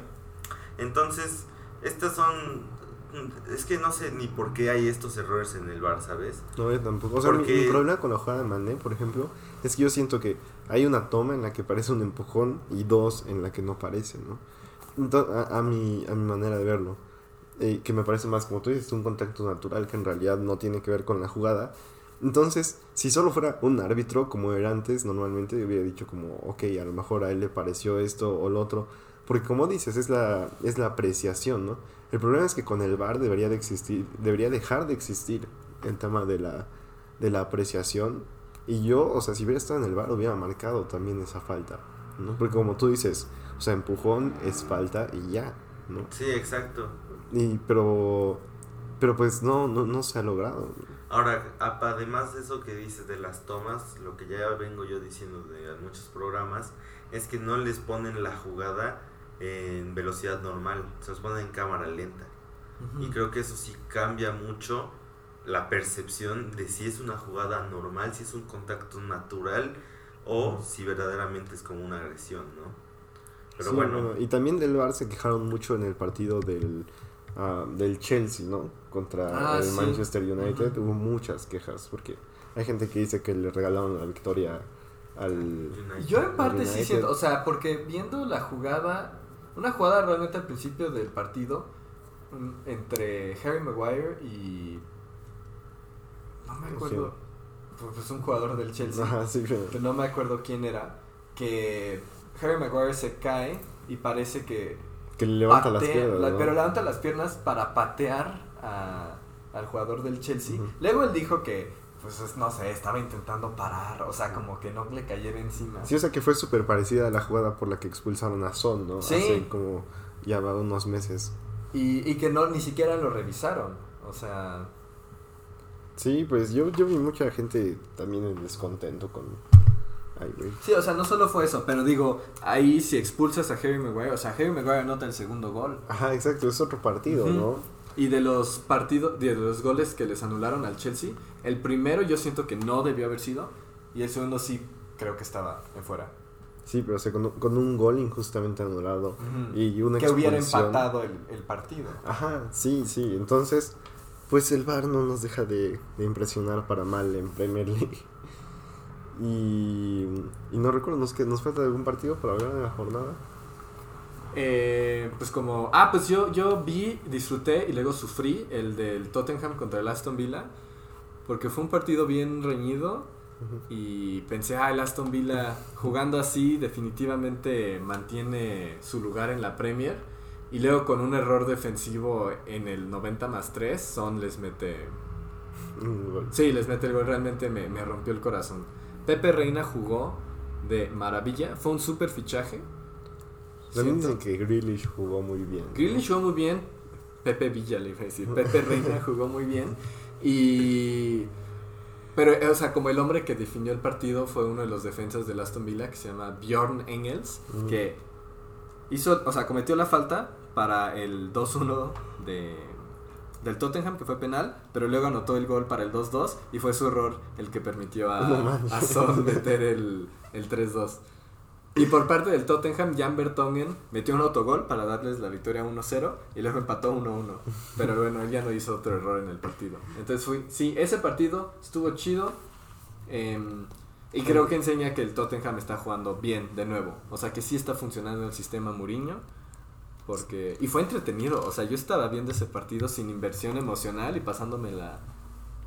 Entonces, estas son es que no sé ni por qué hay estos errores en el bar, ¿sabes? No, yo tampoco. O sea, mi, problema con la jugada de Mané, por ejemplo, es que yo siento que hay una toma en la que parece un empujón y dos en la que no parece, ¿no? a, mi, a mi manera de verlo. Eh, que me parece más, como tú dices, un contacto natural que en realidad no tiene que ver con la jugada entonces, si solo fuera un árbitro, como era antes, normalmente hubiera dicho como, ok, a lo mejor a él le pareció esto o lo otro. Porque como dices, es la, es la apreciación, ¿no? El problema es que con el VAR debería de existir, debería dejar de existir el tema de la, de la apreciación. Y yo, o sea, si hubiera estado en el VAR hubiera marcado también esa falta, ¿no? Porque como tú dices, o sea, empujón es falta y ya, ¿no? Sí, exacto. Y, pero, pero pues no, no, no se ha logrado. Ahora, además de eso que dices de las tomas, lo que ya vengo yo diciendo de muchos programas, es que no les ponen la jugada en velocidad normal, se los ponen en cámara lenta. Y creo que eso sí cambia mucho la percepción de si es una jugada normal, si es un contacto natural o si verdaderamente es como una agresión, ¿no? Pero bueno. Y también del VAR se quejaron mucho en el partido del, uh, del Chelsea, ¿no? contra ah, el Manchester United, hubo muchas quejas porque hay gente que dice que le regalaron la victoria al. Yo en parte sí siento, o sea, porque viendo la jugada, una jugada realmente al principio del partido mm, entre Harry Maguire y. No me acuerdo. Pues un jugador del Chelsea. pero no me acuerdo quién era. Que Harry Maguire se cae y parece que. Que levanta las piernas. Pero levanta las piernas para patear al jugador del Chelsea. Luego él dijo que, pues no sé, estaba intentando parar, o sea, como que no le cayera encima. Sí, o sea, que fue súper parecida a la jugada por la que expulsaron a Son, ¿no? Sí. Hace como ya unos meses. Y, y que no, ni siquiera lo revisaron, o sea... Sí, pues yo, yo vi mucha gente también en descontento con... Ay, güey. Sí, o sea, no solo fue eso, pero digo, ahí si expulsas a Harry Maguire, o sea, Harry Maguire anota el segundo gol. Ajá, exacto, es otro partido, Ujú. ¿no? Y de los partidos, de los goles que les anularon al Chelsea, el primero yo siento que no debió haber sido, y el segundo sí creo que estaba en fuera. Sí, pero o sea, con, un- con un gol injustamente anulado y una que hubiera empatado el, el partido. Ajá, sí, sí. Entonces, pues el VAR no nos deja de, de impresionar para mal en Premier League. Y, y no recuerdo, ¿nos, que, ¿nos falta algún partido para hablar de la jornada? Eh, pues como, ah, pues yo, yo vi, disfruté y luego sufrí el del Tottenham contra el Aston Villa, porque fue un partido bien reñido y pensé, ah, el Aston Villa jugando así definitivamente mantiene su lugar en la Premier y luego con un error defensivo en el 90 más 3, Son les mete, gol. sí, les mete el gol, realmente me, me rompió el corazón. Pepe Reina jugó de maravilla, fue un super fichaje. También dicen que Grealish jugó muy bien. ¿no? Grealish jugó muy bien. Pepe Villa le iba a decir. Pepe Reina jugó muy bien. Y. Pero, eh, o sea, como el hombre que definió el partido fue uno de los defensas del Aston Villa que se llama Bjorn Engels. Mm. Que hizo, o sea, cometió la falta para el 2-1 de, del Tottenham, que fue penal. Pero luego anotó el gol para el 2-2. Y fue su error el que permitió a, No a Son meter el, el 3-2. Y por parte del Tottenham, Jan Vertonghen metió un autogol para darles la victoria 1-0 y luego empató 1-1. Pero bueno, él ya no hizo otro error en el partido. Entonces fui, sí, ese partido estuvo chido. em, y creo que enseña que el Tottenham está jugando bien de nuevo. O sea que sí está funcionando el sistema Mourinho. Porque. Y fue entretenido. O sea, yo estaba viendo ese partido sin inversión emocional y pasándomela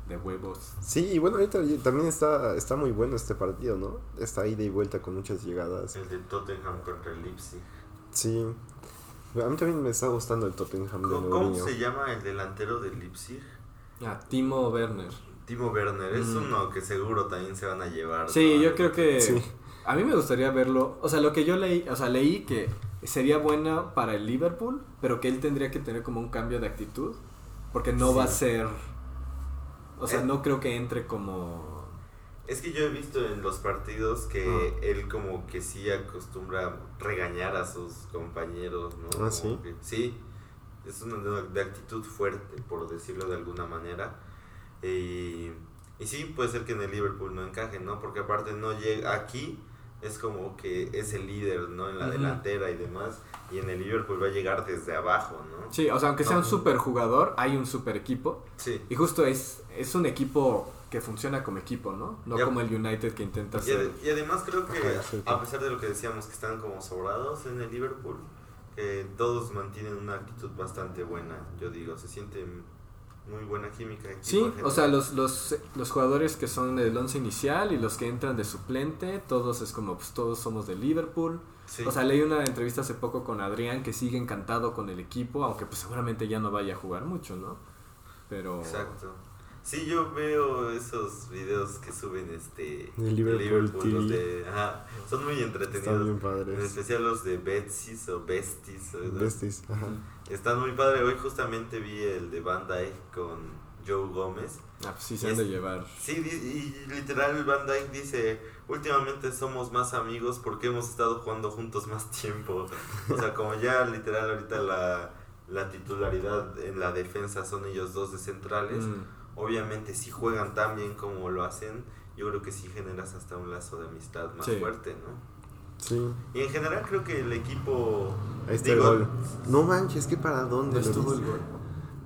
de huevos. Sí, y bueno, ahorita también está, está muy bueno este partido, ¿no? Está ida y vuelta con muchas llegadas. El de Tottenham contra el Leipzig. Sí. A mí también me está gustando el Tottenham de ¿Cómo, se llama el delantero del Leipzig? Ah, Timo Werner. Timo Werner. Es Mm. uno que seguro también se van a llevar. Sí, ¿no? yo creo que Sí. a mí me gustaría verlo. O sea, lo que yo leí, o sea, leí que sería bueno para el Liverpool, pero que él tendría que tener como un cambio de actitud, porque no va a ser, o sea, Eh. no creo que entre como, Es que yo he visto en los partidos que Ah. él como que sí acostumbra regañar a sus compañeros, ¿no? Ah, ¿sí? que- sí, es una de, de actitud fuerte, por decirlo de alguna manera. Y, y sí, puede ser que en el Liverpool no encaje, ¿no? Porque aparte no llega aquí, es como que es el líder, ¿no? En la delantera y demás. Y en el Liverpool va a llegar desde abajo, ¿no? sí, o sea, aunque sea un super jugador, hay un super equipo Sí. y justo es es un equipo que funciona como equipo, ¿no? No Ya. como el United que intenta Y, ser. y además creo que Ajá, sí. a pesar de lo que decíamos que están como sobrados en el Liverpool, que todos mantienen una actitud bastante buena, yo digo, se siente muy buena química. Sí, o sea, los, los, los jugadores que son del once inicial y los que entran de suplente, todos es como, pues todos somos de Liverpool. Sí. O sea, leí una entrevista hace poco con Adrián que sigue encantado con el equipo, aunque pues seguramente ya no vaya a jugar mucho, ¿no? Pero... Exacto. Sí, yo veo esos videos que suben este De Liverpool los de, ajá, son muy Están entretenidos. bien En padres. especial los de Betsy's o Besties. Besties, ajá. Están muy padre. Hoy justamente vi el de Van Dyke con Joe Gómez. Ah, pues sí se han de llevar. Sí, di- y literal Van Dyke dice, últimamente somos más amigos porque hemos estado jugando juntos más tiempo. O sea, como ya literal ahorita la, la titularidad en la defensa son ellos dos de centrales. Mm. Obviamente si juegan tan bien como lo hacen, yo creo que sí generas hasta un lazo de amistad más Sí. fuerte, ¿no? Sí. Y en general creo que el equipo... Ahí está digo, el gol. No manches, qué paradón ¿No de estuvo el gol?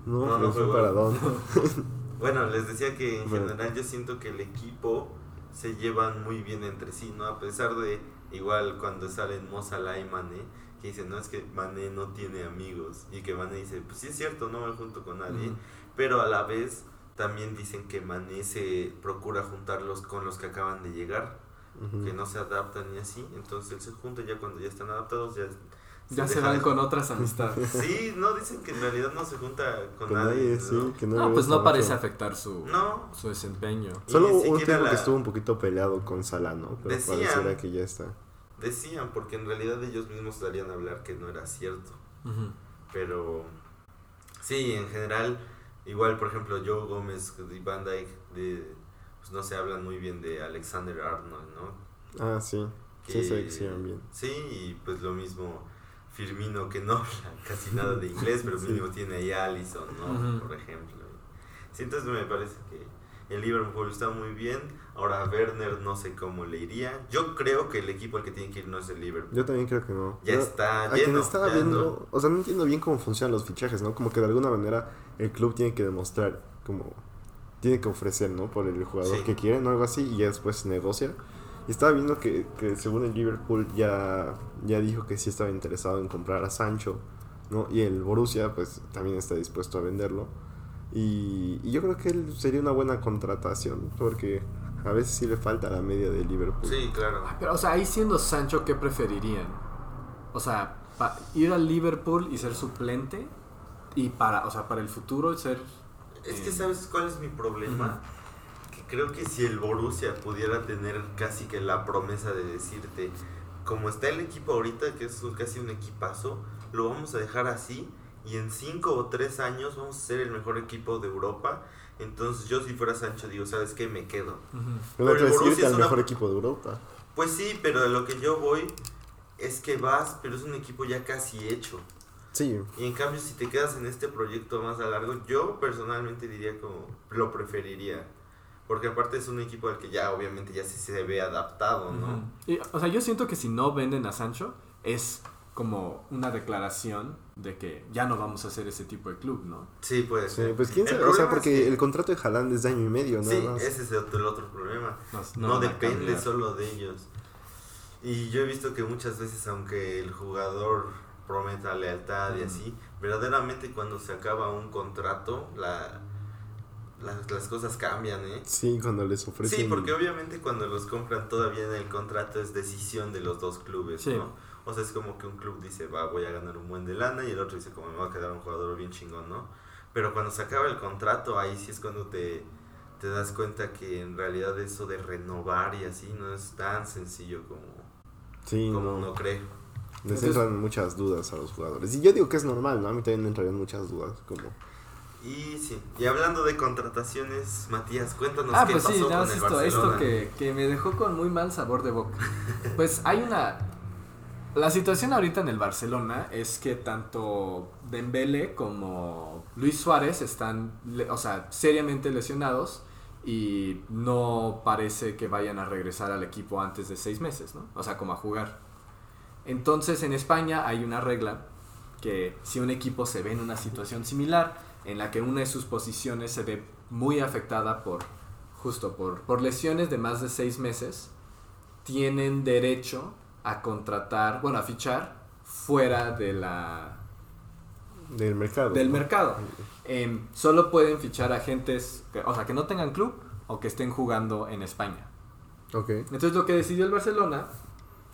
No, No, fue gol. paradón. Bueno, les decía que en Bueno. general yo siento que el equipo se llevan muy bien entre sí, ¿no? A pesar de, igual cuando salen Mo Salah y Mané, que dicen, no, es que Mané no tiene amigos. Y que Mané dice, pues sí es cierto, no me junto con nadie. Pero a la vez también dicen que Mané se procura juntarlos con los que acaban de llegar, que no se adaptan y así. Entonces él se junta ya cuando ya están adaptados, ya... Ya se van de- con otras amistades. Sí, no, dicen que en realidad no se junta con, Con nadie. nadie, sí, que no, pues no parece mucho. afectar su, No, su desempeño. Y Solo un tiempo la- que estuvo un poquito peleado con Salah, ¿no? Pero Decían. pareciera que ya está. Decían, porque en realidad ellos mismos salían a hablar que no era cierto. Pero sí, en general igual, por ejemplo, Joe Gómez y Van Dyke, de, pues no se hablan muy bien de Alexander Arnold, ¿no? Ah, sí. Sí, se que se llevan bien. Sí, y pues lo mismo Firmino, que no habla casi nada de inglés, pero Sí. mínimo tiene ahí Allison, ¿no? Por ejemplo. Sí, entonces me parece que el Liverpool está muy bien. Ahora Werner no sé cómo le iría. Yo creo que el equipo al que tiene que ir no es el Liverpool. Yo también creo que no. Ya Yo- está A quien lleno. estaba ya viendo, o sea, no entiendo bien cómo funcionan los fichajes, ¿no? Como que de alguna manera el club tiene que demostrar, como, tiene que ofrecer, ¿no? Por el jugador Sí. que quieren o algo así, y ya después negocia. Y estaba viendo que, que según el Liverpool ya, ya dijo que sí estaba interesado en comprar a Sancho, ¿no? Y el Borussia, pues, también está dispuesto a venderlo. Y, y yo creo que él sería una buena contratación, porque a veces sí le falta la media de Liverpool. Sí, claro. Ay, Pero, o sea, ahí siendo Sancho, ¿qué preferirían? O sea, pa- ir al Liverpool y ser suplente y para, o sea, para el futuro ser... Es eh, que sabes cuál es mi problema. Que creo que si el Borussia pudiera tener casi que la promesa de decirte, como está el equipo ahorita, que es casi un equipazo, lo vamos a dejar así y en cinco o tres años vamos a ser el mejor equipo de Europa. Entonces yo si fuera Sancho digo, ¿sabes qué? Me quedo. Pero no Pero el decir Borussia es una- mejor equipo de Europa. Pues sí, pero de lo que yo voy es que vas, pero es un equipo ya casi hecho. Sí, Y en cambio, si te quedas en este proyecto más a largo, yo personalmente diría como lo preferiría. Porque aparte es un equipo al que ya obviamente ya sí se ve adaptado, ¿no? Ujú. Y, o sea, yo siento que si no venden a Sancho es como una declaración de que ya no vamos a hacer ese tipo de club, ¿no? Sí, puede Sí, ser. pues quién sabe, o sea, es porque que- el contrato de Haaland es de año y medio, nada Sí, más. ese es el otro, el otro problema. Nos- No, a depende solo de ellos. Y yo he visto que muchas veces, aunque el jugador prometa lealtad y así, verdaderamente cuando se acaba un contrato, la, las, las cosas cambian, ¿eh? Sí, cuando les ofrecen. Sí, porque obviamente cuando los compran todavía en el contrato es decisión de los dos clubes, Sí. ¿no? O sea, es como que un club dice, va, voy a ganar un buen de lana y el otro dice, como me va a quedar un jugador bien chingón, ¿no? Pero cuando se acaba el contrato, ahí sí es cuando te, te das cuenta que en realidad eso de renovar y así no es tan sencillo como, Sí, como no. uno cree. Les Entonces- entran muchas dudas a los jugadores. Y yo digo que es normal, ¿no? A mí también me entrarían muchas dudas. Como, Y sí, y hablando de contrataciones, Matías, cuéntanos Ah, qué pues pasó sí, nada con más el esto, Barcelona. esto que, que me dejó con muy mal sabor de boca. Pues hay una... La situación ahorita en el Barcelona es que tanto Dembele como Luis Suárez están, o sea, seriamente lesionados y no parece que vayan a regresar al equipo antes de seis meses, ¿no? O sea, como a jugar. Entonces en España hay una regla que si un equipo se ve en una situación similar, en la que una de sus posiciones se ve muy afectada por, justo por, por lesiones de más de seis meses, tienen derecho a contratar, bueno, a fichar fuera de la, del mercado. del ¿no? mercado. Em, solo pueden fichar agentes, que, o sea, que no tengan club o que estén jugando en España. Ok. Entonces lo que decidió el Barcelona,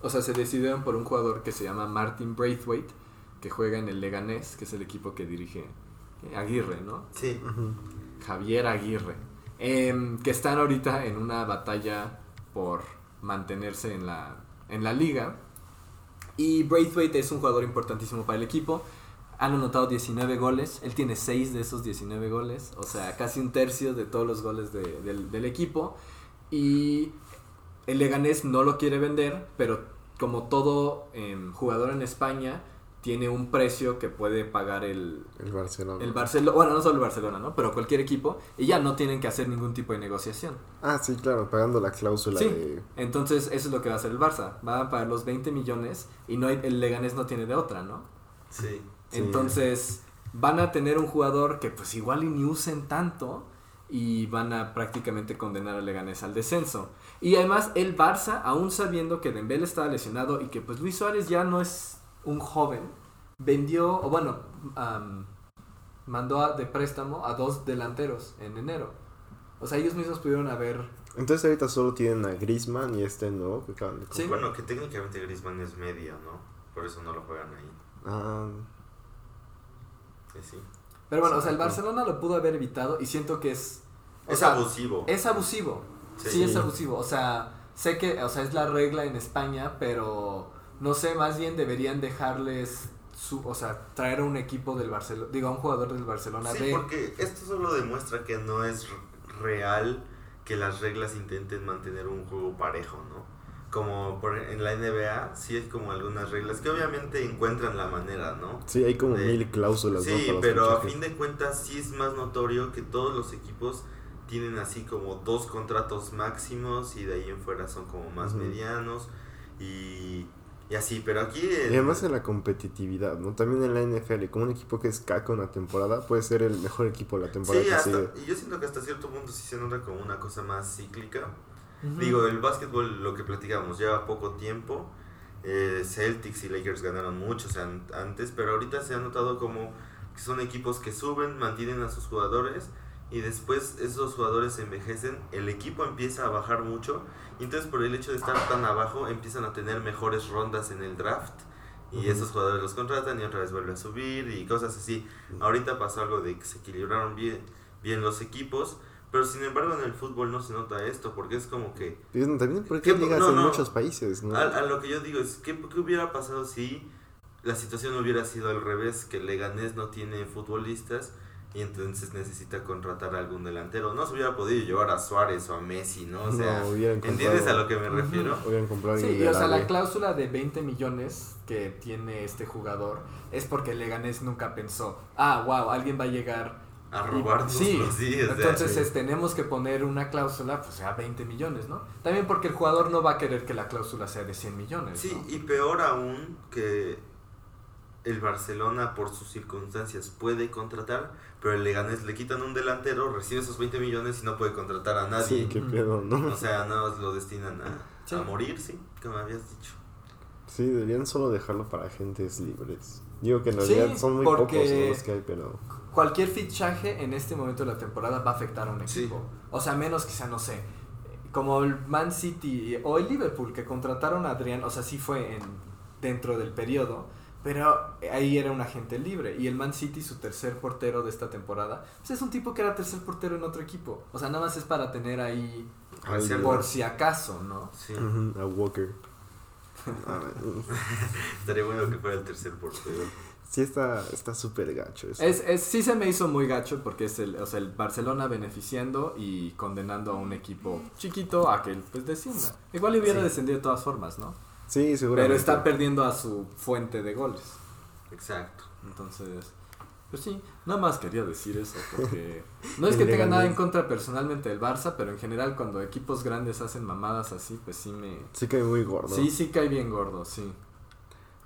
o sea, se decidieron por un jugador que se llama Martin Braithwaite, que juega en el Leganés, que es el equipo que dirige Aguirre, ¿no? Sí. Javier Aguirre, em, que están ahorita en una batalla por mantenerse en la, en la liga. Y Braithwaite es un jugador importantísimo para el equipo. Han anotado 19 goles, él tiene 6 de esos 19 goles, o sea, casi un tercio de todos los goles de- del, del equipo. Y el Leganés no lo quiere vender, pero como todo em, jugador en España, tiene un precio que puede pagar el, El Barcelona. el Barcelona, bueno, no solo el Barcelona, ¿no? Pero cualquier equipo, y ya no tienen que hacer ningún tipo de negociación. Ah, sí, claro, pagando la cláusula Sí. de. Entonces, eso es lo que va a hacer el Barça. Va a pagar los 20 millones y no hay- el Leganés no tiene de otra, ¿no? sí. Sí. Entonces, van a tener un jugador que pues igual y ni usen tanto y van a prácticamente condenar al Leganés al descenso. Y además, el Barça, aún sabiendo que Dembélé estaba lesionado y que pues Luis Suárez ya no es un joven, vendió, o bueno, am, mandó a- de préstamo a dos delanteros en enero. O sea, ellos mismos pudieron haber... Entonces ahorita solo tienen a Griezmann y este nuevo que acaban de Sí. Bueno, que técnicamente Griezmann es medio, ¿no? Por eso no lo juegan ahí. Ah, Sí, sí. Pero bueno, o sea, el. Barcelona lo pudo haber evitado y siento que es... o Es sea, abusivo. Es abusivo. Sí. Sí. es abusivo. O sea, sé que, o sea, es la regla en España, pero no sé, más bien deberían dejarles su, o sea, traer a un equipo del Barcelona, digo, a un jugador del Barcelona Sí, porque esto solo demuestra que no es real que las reglas intenten mantener un juego parejo, ¿no? Como por, en la NBA, sí hay como algunas reglas que obviamente encuentran la manera, ¿no? Sí, hay como De- mil cláusulas, ¿no? Sí, los pero a fin de cuentas sí es más notorio que todos los equipos tienen así como dos contratos máximos y de ahí en fuera son como más medianos y, y así, pero aquí... Y además en la competitividad, ¿no? También en la NFL, como un equipo que es caco en la temporada, puede ser el mejor equipo de la temporada Sí, que hasta, sigue. y yo siento que hasta cierto punto sí se nota como una cosa más cíclica. Digo, el básquetbol, lo que platicamos, lleva poco tiempo. Eh, Celtics y Lakers ganaron mucho o sea, an- antes, pero ahorita se ha notado como que son equipos que suben, mantienen a sus jugadores y después esos jugadores envejecen, el equipo empieza a bajar mucho y entonces por el hecho de estar tan abajo empiezan a tener mejores rondas en el draft y esos jugadores los contratan y otra vez vuelve a subir y cosas así. Ahorita pasó algo de que se equilibraron bien, bien los equipos, pero sin embargo en el fútbol no se nota esto porque es como que También porque hay ¿Qué- ligas no, en muchos países, ¿no? a, a lo que yo digo es, ¿qué, qué hubiera pasado si la situación hubiera sido al revés? Que Leganés no tiene futbolistas y entonces necesita contratar a algún delantero. No se hubiera podido llevar a Suárez o a Messi, ¿no? O sea, No, ¿entiendes a lo que me refiero? Sí, y, o sea, la cláusula de 20 millones que tiene este jugador es porque Leganés nunca pensó, ah, wow, alguien va a llegar A y- robarnos sí, los días. entonces sí. es, tenemos que poner una cláusula, pues a 20 millones, ¿no? También porque el jugador no va a querer que la cláusula sea de 100 millones, Sí, ¿no? y peor aún que el Barcelona por sus circunstancias puede contratar, pero el Leganés le quitan un delantero, recibe esos 20 millones y no puede contratar a nadie. Sí, qué pedo, ¿no? O sea, nada más lo destinan a, Sí. a morir, sí, como habías dicho. Sí, deberían solo dejarlo para agentes libres. Digo que en Sí, realidad son muy porque- pocos los que hay, pero... Cualquier fichaje en este momento de la temporada va a afectar a un Sí. equipo. O sea, menos quizá, no sé, como el Man City o el Liverpool que contrataron a Adrián, o sea, sí fue en, dentro del periodo, pero ahí era un agente libre. Y el Man City, su tercer portero de esta temporada, pues es un tipo que era tercer portero en otro equipo. O sea, nada más es para tener ahí por si acaso, ¿no? Sí. Ujú, a Walker. Estaría bueno que fuera el tercer portero. sí, está está súper gacho eso. Es, es, sí se me hizo muy gacho porque es el, o sea, el Barcelona beneficiando y condenando a un equipo chiquito a que pues descienda. Igual le hubiera Sí. descendido de todas formas, ¿no? Sí, seguramente. Pero está perdiendo a su fuente de goles. Exacto. Entonces, pues sí, nada más quería decir eso porque no es que tenga nada en contra personalmente del Barça, pero en general cuando equipos grandes hacen mamadas así, pues sí me... Sí cae muy gordo. Sí, sí cae bien gordo, sí.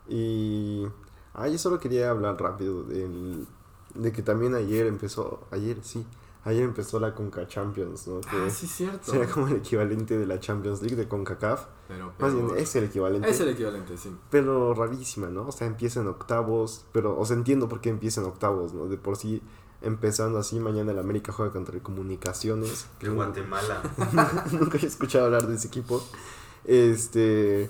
Y... Ah, yo solo quería hablar rápido del, de que también ayer empezó... Ayer, sí. Ayer empezó la Conca Champions, ¿no? Que Ah, sí, cierto. será como el equivalente de la Champions League de CONCACAF. Pero, Más pero- bien, es el equivalente. es el equivalente, sí. Pero rarísima, ¿no? O sea, empieza en octavos, pero, o sea, entiendo por qué empieza en octavos, ¿no? De por sí, empezando así, mañana el América juega contra el Comunicaciones. Que Guatemala. Nunca he escuchado hablar de ese equipo. Este...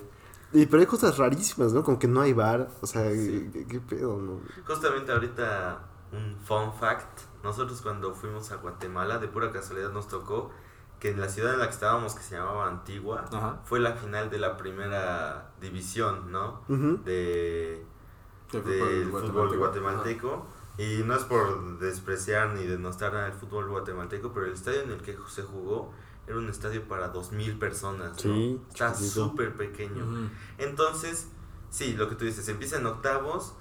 Y, pero hay cosas rarísimas, ¿no? Como que no hay bar, o sea, Sí. ¿qué, qué pedo, no? Justamente ahorita un fun fact. Nosotros cuando fuimos a Guatemala, de pura casualidad nos tocó que en la ciudad en la que estábamos, que se llamaba Antigua, Ajá. fue la final de la primera división, ¿no? De, Del fútbol fútbol guatemalteco. Y no es por despreciar ni denostar al fútbol guatemalteco, pero el estadio en el que se jugó era un estadio para 2.000 personas. ¿no? Está súper pequeño. Entonces, sí, lo que tú dices, empieza en octavos,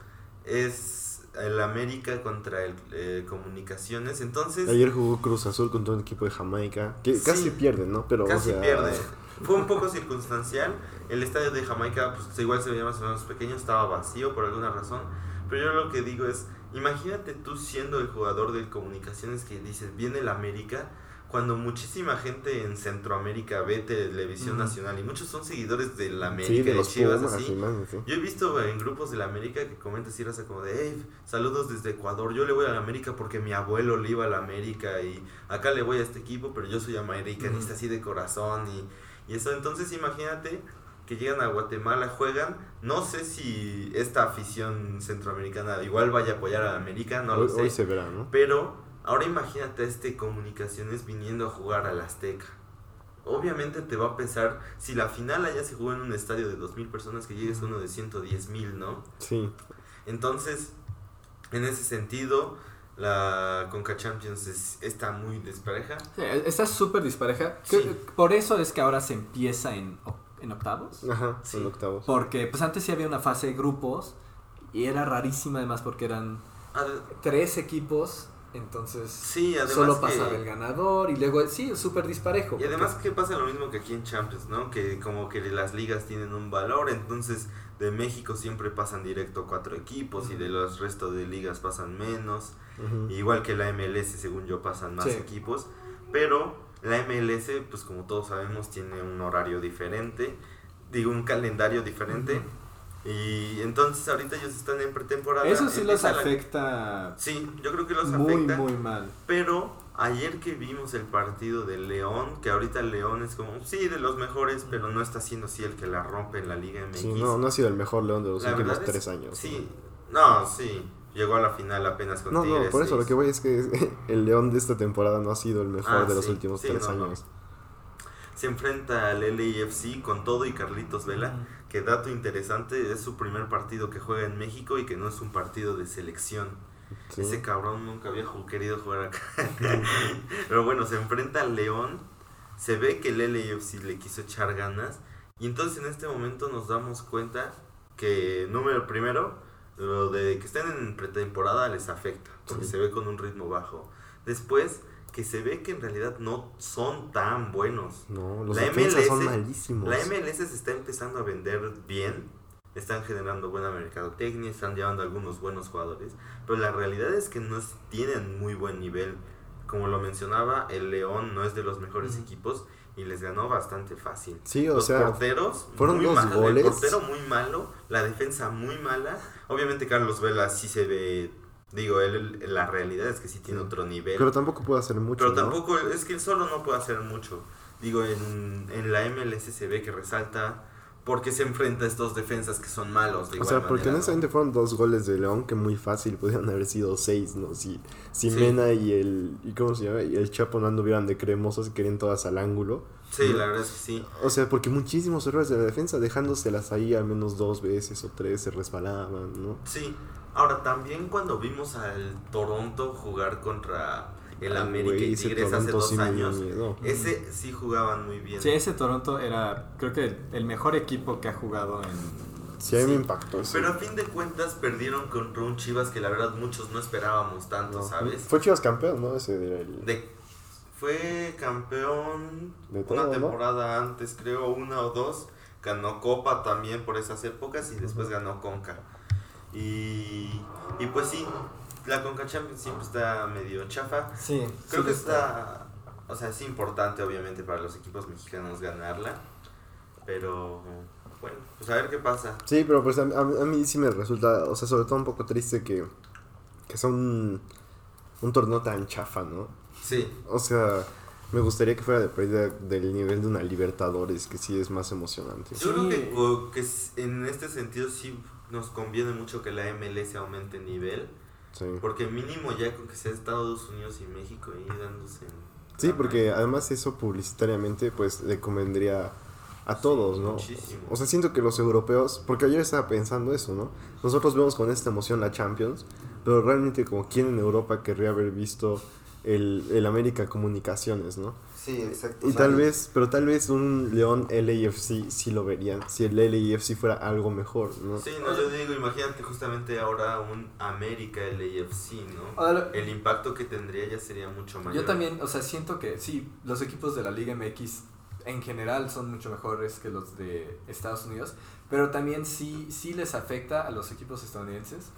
es el América contra el eh, Comunicaciones, entonces Ayer jugó Cruz Azul contra un equipo de Jamaica, que Sí. casi pierden, ¿no? Pero, o casi sea, pierde. Fue un poco circunstancial, el estadio de Jamaica, pues igual se veía más o menos pequeño, estaba vacío por alguna razón, pero yo lo que digo es, imagínate tú siendo el jugador de Comunicaciones que dices, viene el América, cuando muchísima gente en Centroamérica ve televisión Ujú. nacional y muchos son seguidores de la América, Sí, de de los Chivas, Pumas así. y más, sí. Yo he visto en grupos de la América que comentan así, raza como de, hey, saludos desde Ecuador, yo le voy a la América porque mi abuelo le iba a la América y acá le voy a este equipo, pero yo soy americanista Ujú. así de corazón y, y eso. Entonces imagínate que llegan a Guatemala, juegan, no sé si esta afición centroamericana igual vaya a apoyar a la América, no hoy, lo sé, hoy se verá, ¿no? pero ahora imagínate a este Comunicaciones viniendo a jugar al Azteca. Obviamente te va a pesar si la final allá se jugó en un estadio de 2.000 personas que llegues a uno de 110.000, ¿no? Sí. Entonces, en ese sentido, la Conca Champions es- está muy despareja. Sí, está súper dispareja. Sí. Por eso es que ahora se empieza en, en octavos. Ajá, Sí. en octavos. Porque pues antes sí había una fase de grupos y era rarísima además porque eran tres equipos, entonces Sí, solo que- pasaba el ganador y luego sí, súper disparejo. Y además que pasa lo mismo que aquí en Champions, ¿no? Que como que las ligas tienen un valor, entonces de México siempre pasan directo cuatro equipos y de los restos de ligas pasan menos. Igual que la MLS, según yo, pasan más Sí. equipos. Pero la MLS, pues como todos sabemos, tiene un horario diferente, digo, un calendario diferente. Y entonces ahorita ellos están en pretemporada. Eso sí los la- afecta Sí, yo creo que los muy, afecta. muy mal. Pero ayer que vimos el partido de León, que ahorita León es como, sí, de los mejores, pero no está siendo así el que la rompe en la Liga MX. Sí, no, no ha sido el mejor León de los La últimos es- tres años. Sí, no, sí. Llegó a la final apenas con No, Tigres. no, por eso lo que voy es que el León de esta temporada no ha sido el mejor Ah, de los últimos sí, tres no, no. años. Se enfrenta al LAFC con todo y Carlitos Vela. Que dato interesante, es su primer partido que juega en México y que no es un partido de selección. Sí. Ese cabrón nunca había querido jugar acá. Pero bueno, se enfrenta al León. Se ve que el LAFC le quiso echar ganas. Y entonces en este momento nos damos cuenta que, número primero, lo de que estén en pretemporada les afecta. Porque Sí. se ve con un ritmo bajo. Después, que se ve que en realidad no son tan buenos. No, los La defensas son MLS malísimos. La MLS se está empezando a vender bien, están generando buena mercadotecnia, están llevando algunos buenos jugadores, pero la realidad es que no es- tienen muy buen nivel. Como lo mencionaba, el León no es de los mejores equipos y les ganó bastante fácil. Sí, o los sea, porteros, fueron muy dos mal, goles. El portero muy malo, la defensa muy mala. Obviamente Carlos Vela sí se ve, digo, él, la realidad es que sí tiene Sí. otro nivel. Pero tampoco puede hacer mucho. Pero ¿no? tampoco, es que él solo no puede hacer mucho. Digo, en, en la MLS se ve que resalta porque se enfrenta a estos defensas que son malos. De O igual sea, porque honestamente fueron dos goles de León que muy fácil pudieron haber sido seis, ¿no? Si, si Sí. Mena y el, y ¿cómo se llama? Y el Chapo no anduvieran de cremosos y querían todas al ángulo. Sí, la verdad es que sí. O sea, porque muchísimos errores de la defensa, dejándoselas ahí al menos dos veces o tres, se resbalaban, ¿no? Sí. Ahora, también cuando vimos al Toronto jugar contra el Ay, América y Tigres hace dos sí años, miedo. ese sí jugaban muy bien. Sí, ese Toronto era, creo que el mejor equipo que ha jugado en... Sí, a mí Sí. me impactó eso. Pero a fin de cuentas perdieron contra un Chivas que la verdad muchos no esperábamos tanto, No. ¿sabes? Fue Chivas campeón, ¿no? Ese el... De, fue campeón De todo, una ¿no? temporada antes, creo, una o dos. Ganó Copa también por esas épocas y después ganó Conca. Y, y pues sí, la Conca Champions siempre está medio chafa. Sí, Creo que está, o sea, es importante obviamente para los equipos mexicanos ganarla. Pero bueno, pues a ver qué pasa. Sí, pero pues a, a- a mí sí me resulta, o sea, sobre todo un poco triste que, que sea un, un torneo tan chafa, ¿no? Sí, O sea, me gustaría que fuera de pérdida del nivel de una Libertadores, que sí es más emocionante. yo creo que, en este sentido sí nos conviene mucho que la MLS aumente el nivel. Sí, Porque mínimo ya con que sea Estados Unidos y México ahí dándose. en sí porque además eso publicitariamente pues le convendría a todos, ¿no? Muchísimo. O sea, siento que los europeos, porque ayer estaba pensando eso, ¿no? Nosotros vemos con esta emoción la Champions, pero realmente como quien en Europa querría haber visto el, el América Comunicaciones, ¿no? sí, exacto. Y tal vez, pero tal vez un León LAFC sí lo verían, si el LAFC fuera algo mejor, ¿no? Sí, no, yo digo, imagínate justamente ahora un América LAFC, ¿no? Ahora, El impacto que tendría ya sería mucho mayor. Yo también, o sea, siento que sí, los equipos de la Liga MX en general son mucho mejores que los de Estados Unidos, pero también sí, sí les afecta a los equipos estadounidenses.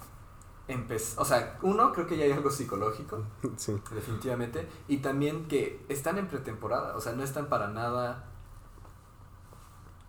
Empe- o sea, uno, creo que ya hay algo psicológico, Sí. definitivamente, y también que están en pretemporada, o sea, no están para nada...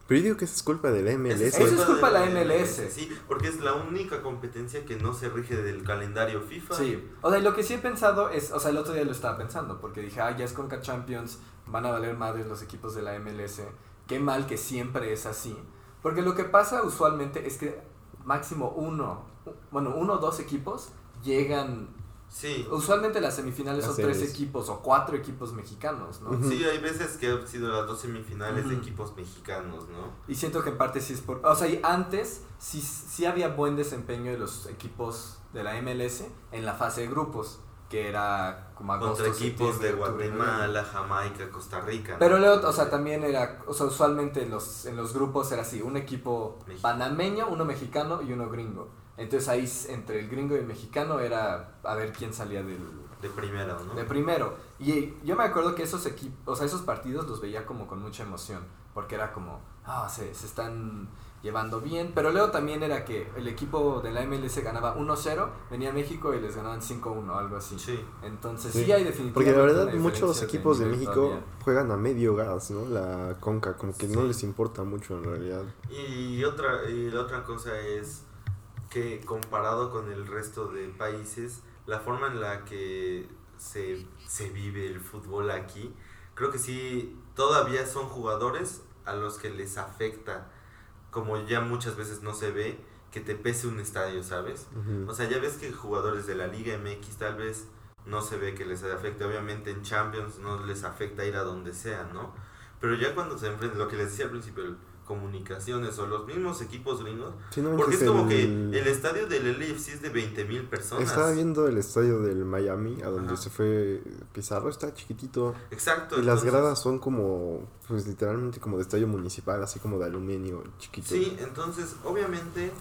Pero yo digo que esa es culpa de la MLS. Eso es culpa de la MLS. Sí, porque es la única competencia que no se rige del calendario FIFA. Sí, o sea, y lo que sí he pensado es, o sea, el otro día lo estaba pensando, porque dije, ah, ya es Conca Champions, van a valer madres los equipos de la MLS, qué mal que siempre es así, porque lo que pasa usualmente es que máximo uno, bueno, uno o dos equipos llegan Sí. Usualmente las semifinales Las son tres series. equipos o cuatro equipos mexicanos, ¿no? Sí, hay veces que han sido las dos semifinales de Ujú. equipos mexicanos, ¿no? Y siento que en parte sí es por... O sea, y antes sí, sí había buen desempeño de los equipos de la MLS en la fase de grupos, que era como agosto, Contra equipos de. Guatemala, Jamaica, Costa Rica. ¿no? Pero luego, o sea, también era, o sea, usualmente en los, en los grupos era así, un equipo Mexicano. panameño, uno mexicano y uno gringo. Entonces ahí entre el gringo y el mexicano era a ver quién salía del, De primera, ¿no? de primero. Y yo me acuerdo que esos equipos, o sea, esos partidos los veía como con mucha emoción, porque era como, ah, se, se están llevando bien, pero luego también era que el equipo de la MLS ganaba 1-0, venía a México y les ganaban 5-1 algo así. Sí. Entonces sí, Sí. hay definitivamente Porque la verdad muchos equipos de México todavía. juegan a medio gas, ¿no? La conca, como que no les importa mucho en realidad. Y otra, y la otra cosa es que comparado con el resto de países, la forma en la que se, se vive el fútbol aquí, creo que sí, todavía son jugadores a los que les afecta, como ya muchas veces no se ve, que te pese un estadio, ¿sabes? Ujú. O sea, ya ves que jugadores de la Liga MX tal vez no se ve que les afecte. Obviamente en Champions no les afecta ir a donde sea, ¿no? Pero ya cuando se enfrentan, lo que les decía al principio, el- comunicaciones o los mismos equipos gringos, Sí, no porque es como que el- estadio del LAFC es de 20 mil personas. Estaba viendo el estadio del Miami, a donde Ajá. se fue Pizarro, está chiquitito. Exacto. Y las gradas son como, pues literalmente como de estadio municipal, así como de aluminio chiquito. Sí, entonces obviamente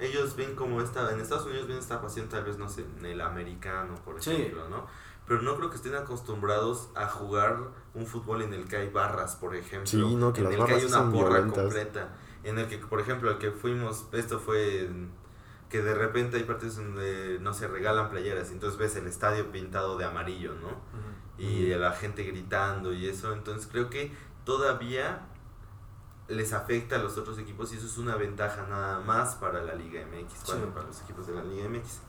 ellos ven como esta, en Estados Unidos ven esta pasión tal vez, no sé, en el americano, por Sí. ejemplo, ¿no? Pero no creo que estén acostumbrados a jugar un fútbol en el que hay barras, por ejemplo. Sí, no, que en las el que hay una porra violentas. completa. En el que, por ejemplo, el que fuimos, esto fue en- que de repente hay partidos donde, no se regalan playeras, entonces ves el estadio pintado de amarillo, ¿no? Y la gente gritando y eso. Entonces creo que todavía les afecta a los otros equipos y eso es una ventaja nada más para la Liga MX, bueno, para los equipos de la Liga MX.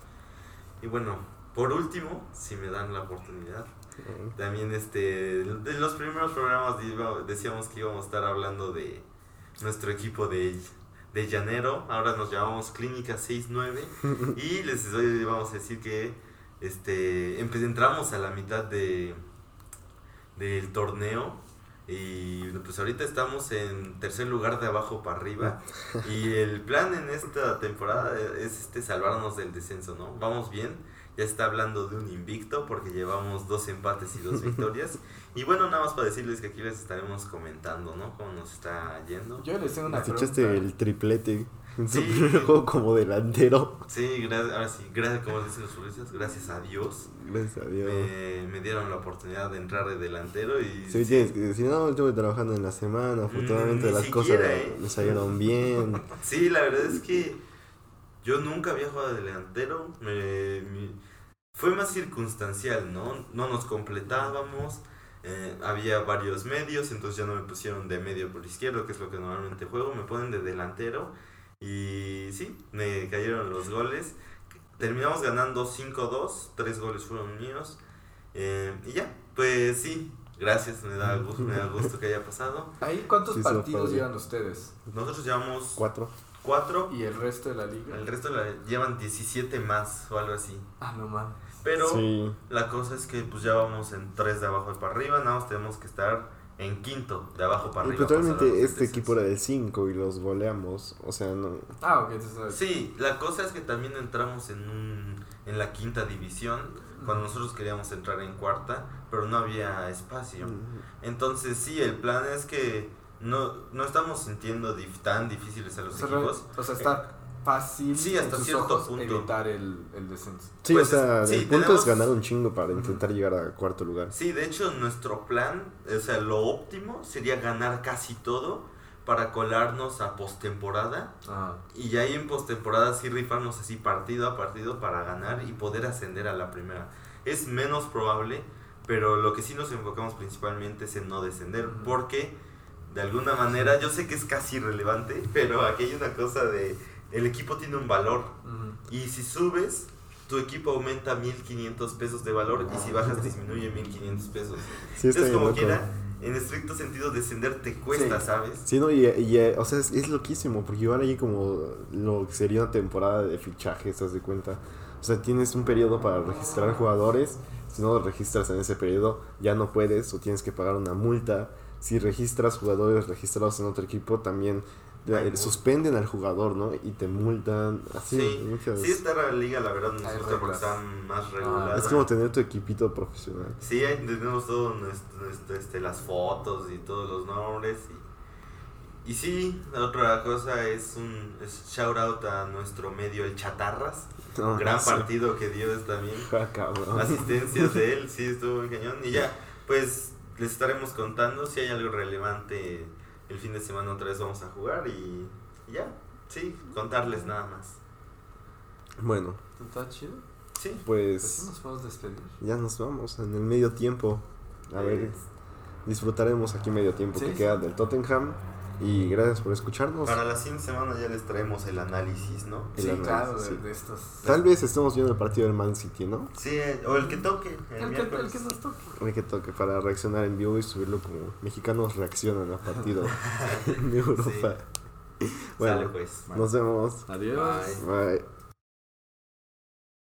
Y bueno, por último, si me dan la oportunidad, también este, de los primeros programas decíamos que íbamos a estar hablando de nuestro equipo de, de llanero, ahora nos llamamos Clínica 69 y les doy- vamos a decir que este entramos a la mitad de del torneo y pues ahorita estamos en tercer lugar de abajo para arriba. Y el plan en esta temporada es este salvarnos del descenso, ¿no? Vamos bien, ya está hablando de un invicto porque llevamos dos empates y dos victorias y bueno, nada más para decirles que aquí les estaremos comentando, ¿no? Cómo nos está yendo. Yo les tengo una Te pregunta. echaste el triplete en su Sí. primer juego como delantero. Sí, gracias, ahora sí, gracias, como dicen los futbolistas, gracias a Dios. Gracias a Dios. me, me dieron la oportunidad de entrar de delantero y Sí, tienes que decir, no, estuve trabajando en la semana, afortunadamente ni las siquiera, cosas ¿eh? me salieron bien. sí, la verdad es que yo nunca había jugado de delantero, me- fue más circunstancial, ¿no? No nos completábamos, eh, había varios medios, entonces ya no me pusieron de medio por izquierdo, que es lo que normalmente juego, me ponen de delantero y sí, me cayeron los goles. Terminamos ganando 5-2, tres goles fueron míos. eh, y ya, pues sí, gracias, me da gusto, me da gusto que haya pasado. Ahí, ¿cuántos Sí, partidos llevan ustedes? Nosotros llevamos Cuatro. 4, ¿Y el resto de la liga? el resto la- llevan 17 más o algo así. Ah, no mames. Pero Sí. la cosa es que pues ya vamos en 3 de abajo para arriba, nada más tenemos que estar en quinto de abajo para Y arriba. totalmente para salvarnos este equipo era del 5 y los goleamos. O sea, no. Ah, ok, entonces... Sí, la cosa es que también entramos en un en la quinta división cuando nosotros queríamos entrar en cuarta, pero no había espacio. Entonces sí, el plan es que no, no estamos sintiendo dif- tan difíciles a los O sea, equipos. o sea, está fácil Sí, hasta en sus cierto ojos punto. evitar el, el descenso. Sí, Pues, o sea, sí, el punto tenemos- es ganar un chingo para intentar llegar a cuarto lugar. Sí, de hecho nuestro plan, o sea, lo óptimo sería ganar casi todo para colarnos a postemporada Ah, y ya ahí en postemporada sí rifarnos así partido a partido para ganar y poder ascender a la primera. Es menos probable, pero lo que sí nos enfocamos principalmente es en no descender, porque de alguna manera, yo sé que es casi irrelevante, pero aquí hay una cosa de, el equipo tiene un valor y si subes, tu equipo aumenta 1500 pesos de valor y si bajas disminuye 1500 pesos. Sí, Entonces como loco. quiera, en estricto sentido descender te cuesta, Sí. ¿sabes? Sí, no, y, y, o sea, es, es loquísimo, porque igual ahí como lo que sería una temporada de fichajes, ¿te das de cuenta? O sea, tienes un periodo para registrar jugadores. Si no los registras en ese periodo, ya no puedes o tienes que pagar una multa. Si registras jugadores registrados en otro equipo, también. Suspenden al jugador, ¿no? Y te multan. Así, Sí, muchas- sí, esta liga, la verdad, nos Hay gusta porque reglas. está más regulada. Es como tener tu equipito profesional. Sí, ahí tenemos nuestro, este, las fotos y todos los nombres. Y, y sí, la otra cosa es un es shout out a nuestro medio, el Chatarras. No, Gran no sé. partido que dio es también. Ah. Asistencias de él, sí, estuvo muy cañón. Y ya, pues les estaremos contando si hay algo relevante. El fin de semana otra vez vamos a jugar y, y ya, sí, contarles nada más. Bueno, ¿Está chido? Sí, Pues nos podemos despedir. ya nos vamos en el medio tiempo. A ver, disfrutaremos aquí medio tiempo Sí, que queda del Tottenham. Y gracias por escucharnos. para la siguiente semana ya les traemos el análisis, ¿no? El Sí, análisis, claro, de, sí. de estos. Tal vez estemos viendo el partido del Man City, ¿no? Sí, eh, o el que toque. El, El que, el que nos toque. Hay que toque para reaccionar en vivo y subirlo como mexicanos reaccionan a partido en Europa. Sale Bueno, pues. nos vemos. Adiós. Bye. Bye.